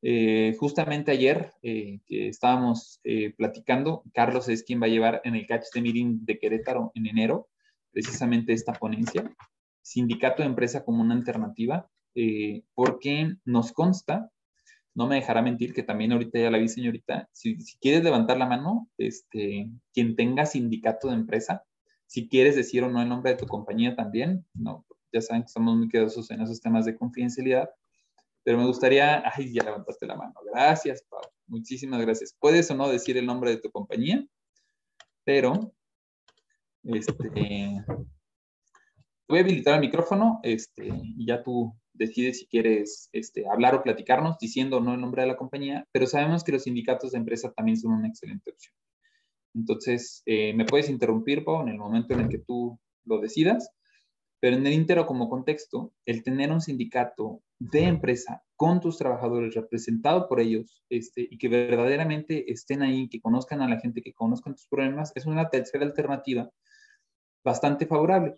eh, justamente ayer eh, estábamos platicando, Carlos es quien va a llevar en el Catch the Meeting de Querétaro en enero, precisamente esta ponencia, sindicato de empresa como una alternativa, porque nos consta no me dejará mentir que también ahorita ya la vi, señorita. Si, quieres levantar la mano, este, quien tenga sindicato de empresa, si quieres decir o no el nombre de tu compañía también, no, ya saben que estamos muy quedosos en esos temas de confidencialidad, pero me gustaría, ay, ya levantaste la mano. Gracias, Pablo. Muchísimas gracias. Puedes o no decir el nombre de tu compañía, pero, este, voy a habilitar el micrófono, este, y ya tú decides si quieres este, hablar o platicarnos diciendo no el nombre de la compañía, pero sabemos que los sindicatos de empresa también son una excelente opción. Entonces, eh, me puedes interrumpir, Pau, en el momento en el que tú lo decidas, pero en el íntero como contexto, el tener un sindicato de empresa con tus trabajadores representado por ellos este, y que verdaderamente estén ahí, que conozcan a la gente, que conozcan tus problemas, es una tercera alternativa bastante favorable.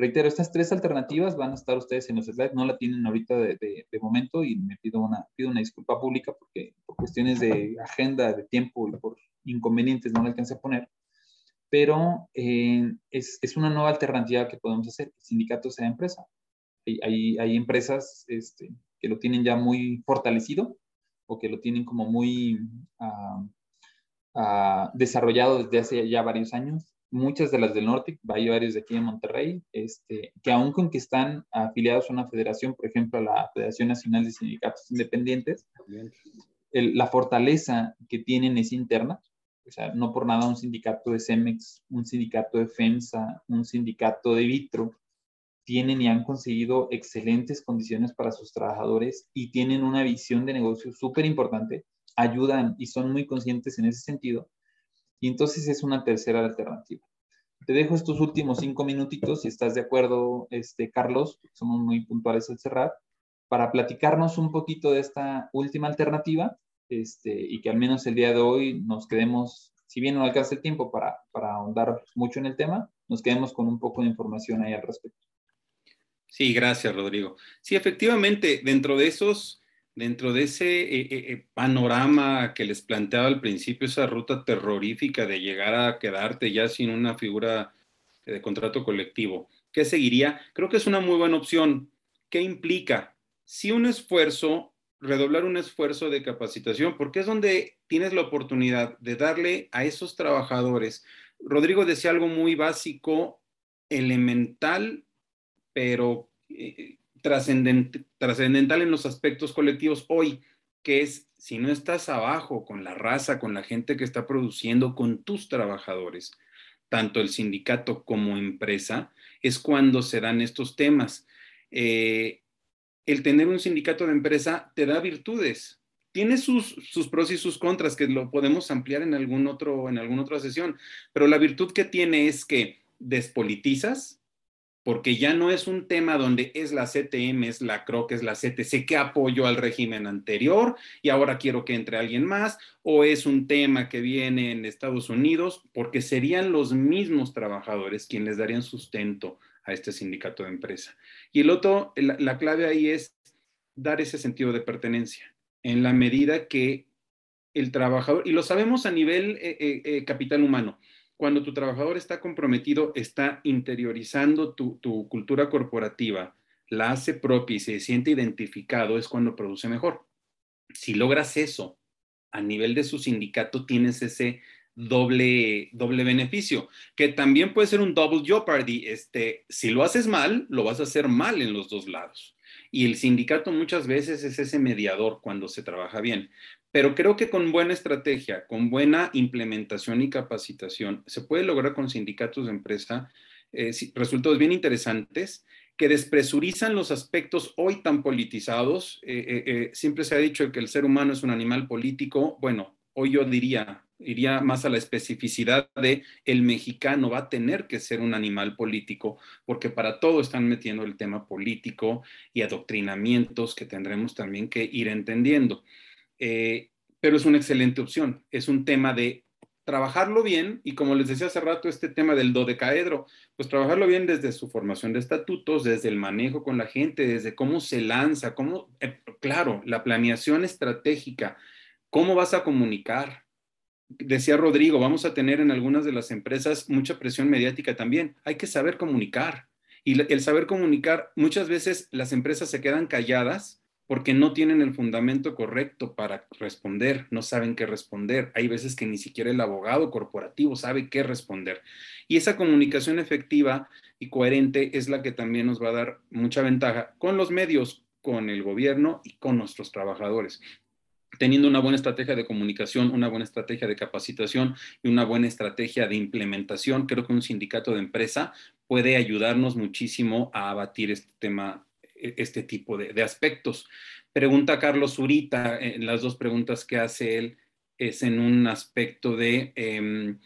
Reitero, estas tres alternativas van a estar ustedes en los slides, no la tienen ahorita de, momento y me pido una, pido una disculpa pública porque por cuestiones de agenda, de tiempo y por inconvenientes no la alcancé a poner. Pero eh, es, una nueva alternativa que podemos hacer, el sindicato sea empresa. Hay, hay, empresas este, que lo tienen ya muy fortalecido o que lo tienen como muy ah, ah, desarrollado desde hace ya varios años muchas de las del norte, hay varios de aquí en Monterrey, este, que aun con que están afiliados a una federación, por ejemplo, a la Federación Nacional de Sindicatos Independientes, la fortaleza que tienen es interna, o sea, no por nada un sindicato de CEMEX, un sindicato de FEMSA, un sindicato de Vitro, tienen y han conseguido excelentes condiciones para sus trabajadores y tienen una visión de negocio súper importante, ayudan y son muy conscientes en ese sentido y entonces es una tercera alternativa. Te dejo estos últimos cinco minutitos, si estás de acuerdo, este, Carlos, somos muy puntuales al cerrar, para platicarnos un poquito de esta última alternativa este, y que al menos el día de hoy nos quedemos, si bien no alcanza el tiempo para, para ahondar mucho en el tema, nos quedemos con un poco de información ahí al respecto. Sí, gracias, Rodrigo. Sí, efectivamente, dentro de esos dentro de ese eh, eh, eh, panorama que les planteaba al principio, esa ruta terrorífica de llegar a quedarte ya sin una figura de contrato colectivo, ¿qué seguiría? Creo que es una muy buena opción. ¿Qué implica? Si un esfuerzo, redoblar un esfuerzo de capacitación, porque es donde tienes la oportunidad de darle a esos trabajadores. Rodrigo decía algo muy básico, elemental, pero trascendental en los aspectos colectivos hoy, que es si no estás abajo con la raza, con la gente que está produciendo, con tus trabajadores, tanto el sindicato como empresa, es cuando se dan estos temas. Eh, el tener un sindicato de empresa te da virtudes. Tiene sus, sus, pros y sus contras, que lo podemos ampliar en, algún otro, en alguna otra sesión, pero la virtud que tiene es que despolitizas, porque ya no es un tema donde es la CTM, es la CROC, es la CTC que apoyó al régimen anterior y ahora quiero que entre alguien más, o es un tema que viene en Estados Unidos, porque serían los mismos trabajadores quienes les darían sustento a este sindicato de empresa. Y el otro, la, clave ahí es dar ese sentido de pertenencia, en la medida que el trabajador, y lo sabemos a nivel eh, eh, eh, capital humano, cuando tu trabajador está comprometido, está interiorizando tu, cultura corporativa, la hace propia y se siente identificado, es cuando produce mejor. Si logras eso a nivel de su sindicato, tienes ese doble, doble beneficio, que también puede ser un double jeopardy. Este, si lo haces mal, lo vas a hacer mal en los dos lados. Y el sindicato muchas veces es ese mediador cuando se trabaja bien. Pero creo que con buena estrategia, con buena implementación y capacitación, se puede lograr con sindicatos de empresa eh, resultados bien interesantes que despresurizan los aspectos hoy tan politizados. Eh, eh, eh, siempre se ha dicho que el ser humano es un animal político. Bueno, hoy yo diría, iría más a la especificidad de el mexicano va a tener que ser un animal político, porque para todo están metiendo el tema político y adoctrinamientos que tendremos también que ir entendiendo. Pero es una excelente opción. Es un tema de trabajarlo bien, y como les decía hace rato, este tema del dodecaedro, pues trabajarlo bien desde su formación de estatutos, desde el manejo con la gente, desde cómo se lanza, cómo, eh, claro, la planeación estratégica, cómo vas a comunicar. Decía Rodrigo, vamos a tener en algunas de las empresas mucha presión mediática también. Hay que saber comunicar. Y el saber comunicar, muchas veces las empresas se quedan calladas porque no tienen el fundamento correcto para responder, no saben qué responder. Hay veces que ni siquiera el abogado corporativo sabe qué responder. Y esa comunicación efectiva y coherente es la que también nos va a dar mucha ventaja con los medios, con el gobierno y con nuestros trabajadores teniendo una buena estrategia de comunicación, una buena estrategia de capacitación y una buena estrategia de implementación, creo que un sindicato de empresa puede ayudarnos muchísimo a abatir este tema este tipo de, aspectos. Pregunta Carlos Zurita, en las dos preguntas que hace él es en un aspecto de, em,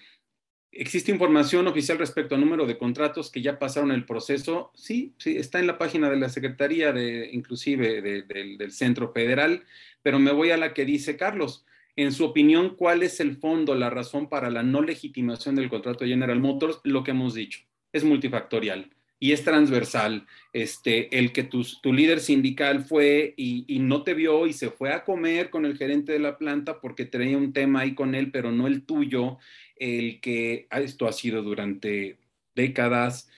¿existe información oficial respecto al número de contratos que ya pasaron el proceso? Sí, sí, está en la página de la Secretaría, de, inclusive del Centro Federal, pero me voy a la que dice Carlos. En su opinión, ¿cuál es el fondo, la razón para la no legitimación del contrato de General Motors? Lo que hemos dicho, es multifactorial y es transversal. Este, el que tu, tu líder sindical fue y, y, no te vio y se fue a comer con el gerente de la planta porque tenía un tema ahí con él, pero no el tuyo, el que ah, esto ha sido durante décadas,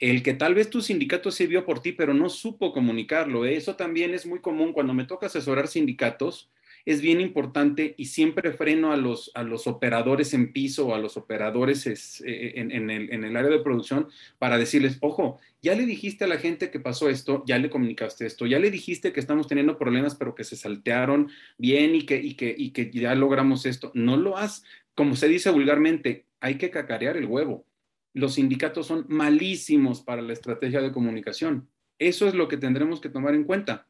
el que tal vez tu sindicato se vio por ti, pero no supo comunicarlo. Eso también es muy común cuando me toca asesorar sindicatos es bien importante y siempre freno a los, a los operadores en piso o a los operadores eh, en, el, en, el, área de producción para decirles, ojo, ya le dijiste a la gente que pasó esto, ya le comunicaste esto, ya le dijiste que estamos teniendo problemas, pero que se saltearon bien y que, y que, y que ya logramos esto. No lo has, como se dice vulgarmente, hay que cacarear el huevo. Los sindicatos son malísimos para la estrategia de comunicación. Eso es lo que tendremos que tomar en cuenta.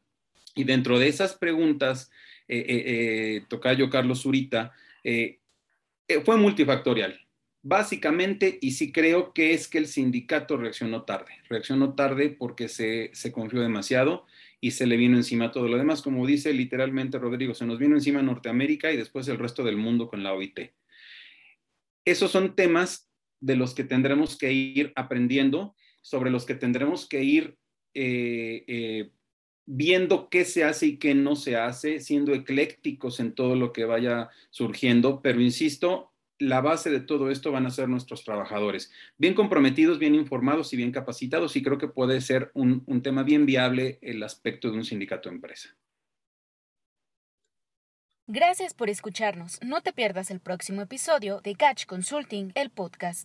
Y dentro de esas preguntas eh, eh, eh, Tocayo Carlos Zurita, fue multifactorial. Básicamente, y sí creo que es que el sindicato reaccionó tarde. Reaccionó tarde porque se, se confió demasiado y se le vino encima todo lo demás. Como dice literalmente Rodrigo, se nos vino encima Norteamérica y después el resto del mundo con la OIT. Esos son temas de los que tendremos que ir aprendiendo, sobre los que tendremos que ir eh, viendo qué se hace y qué no se hace, siendo eclécticos en todo lo que vaya surgiendo, pero insisto, la base de todo esto van a ser nuestros trabajadores, bien comprometidos, bien informados y bien capacitados, y creo que puede ser un, un tema bien viable el aspecto de un sindicato empresa. Gracias por escucharnos. No te pierdas el próximo episodio de Catch Consulting, el podcast.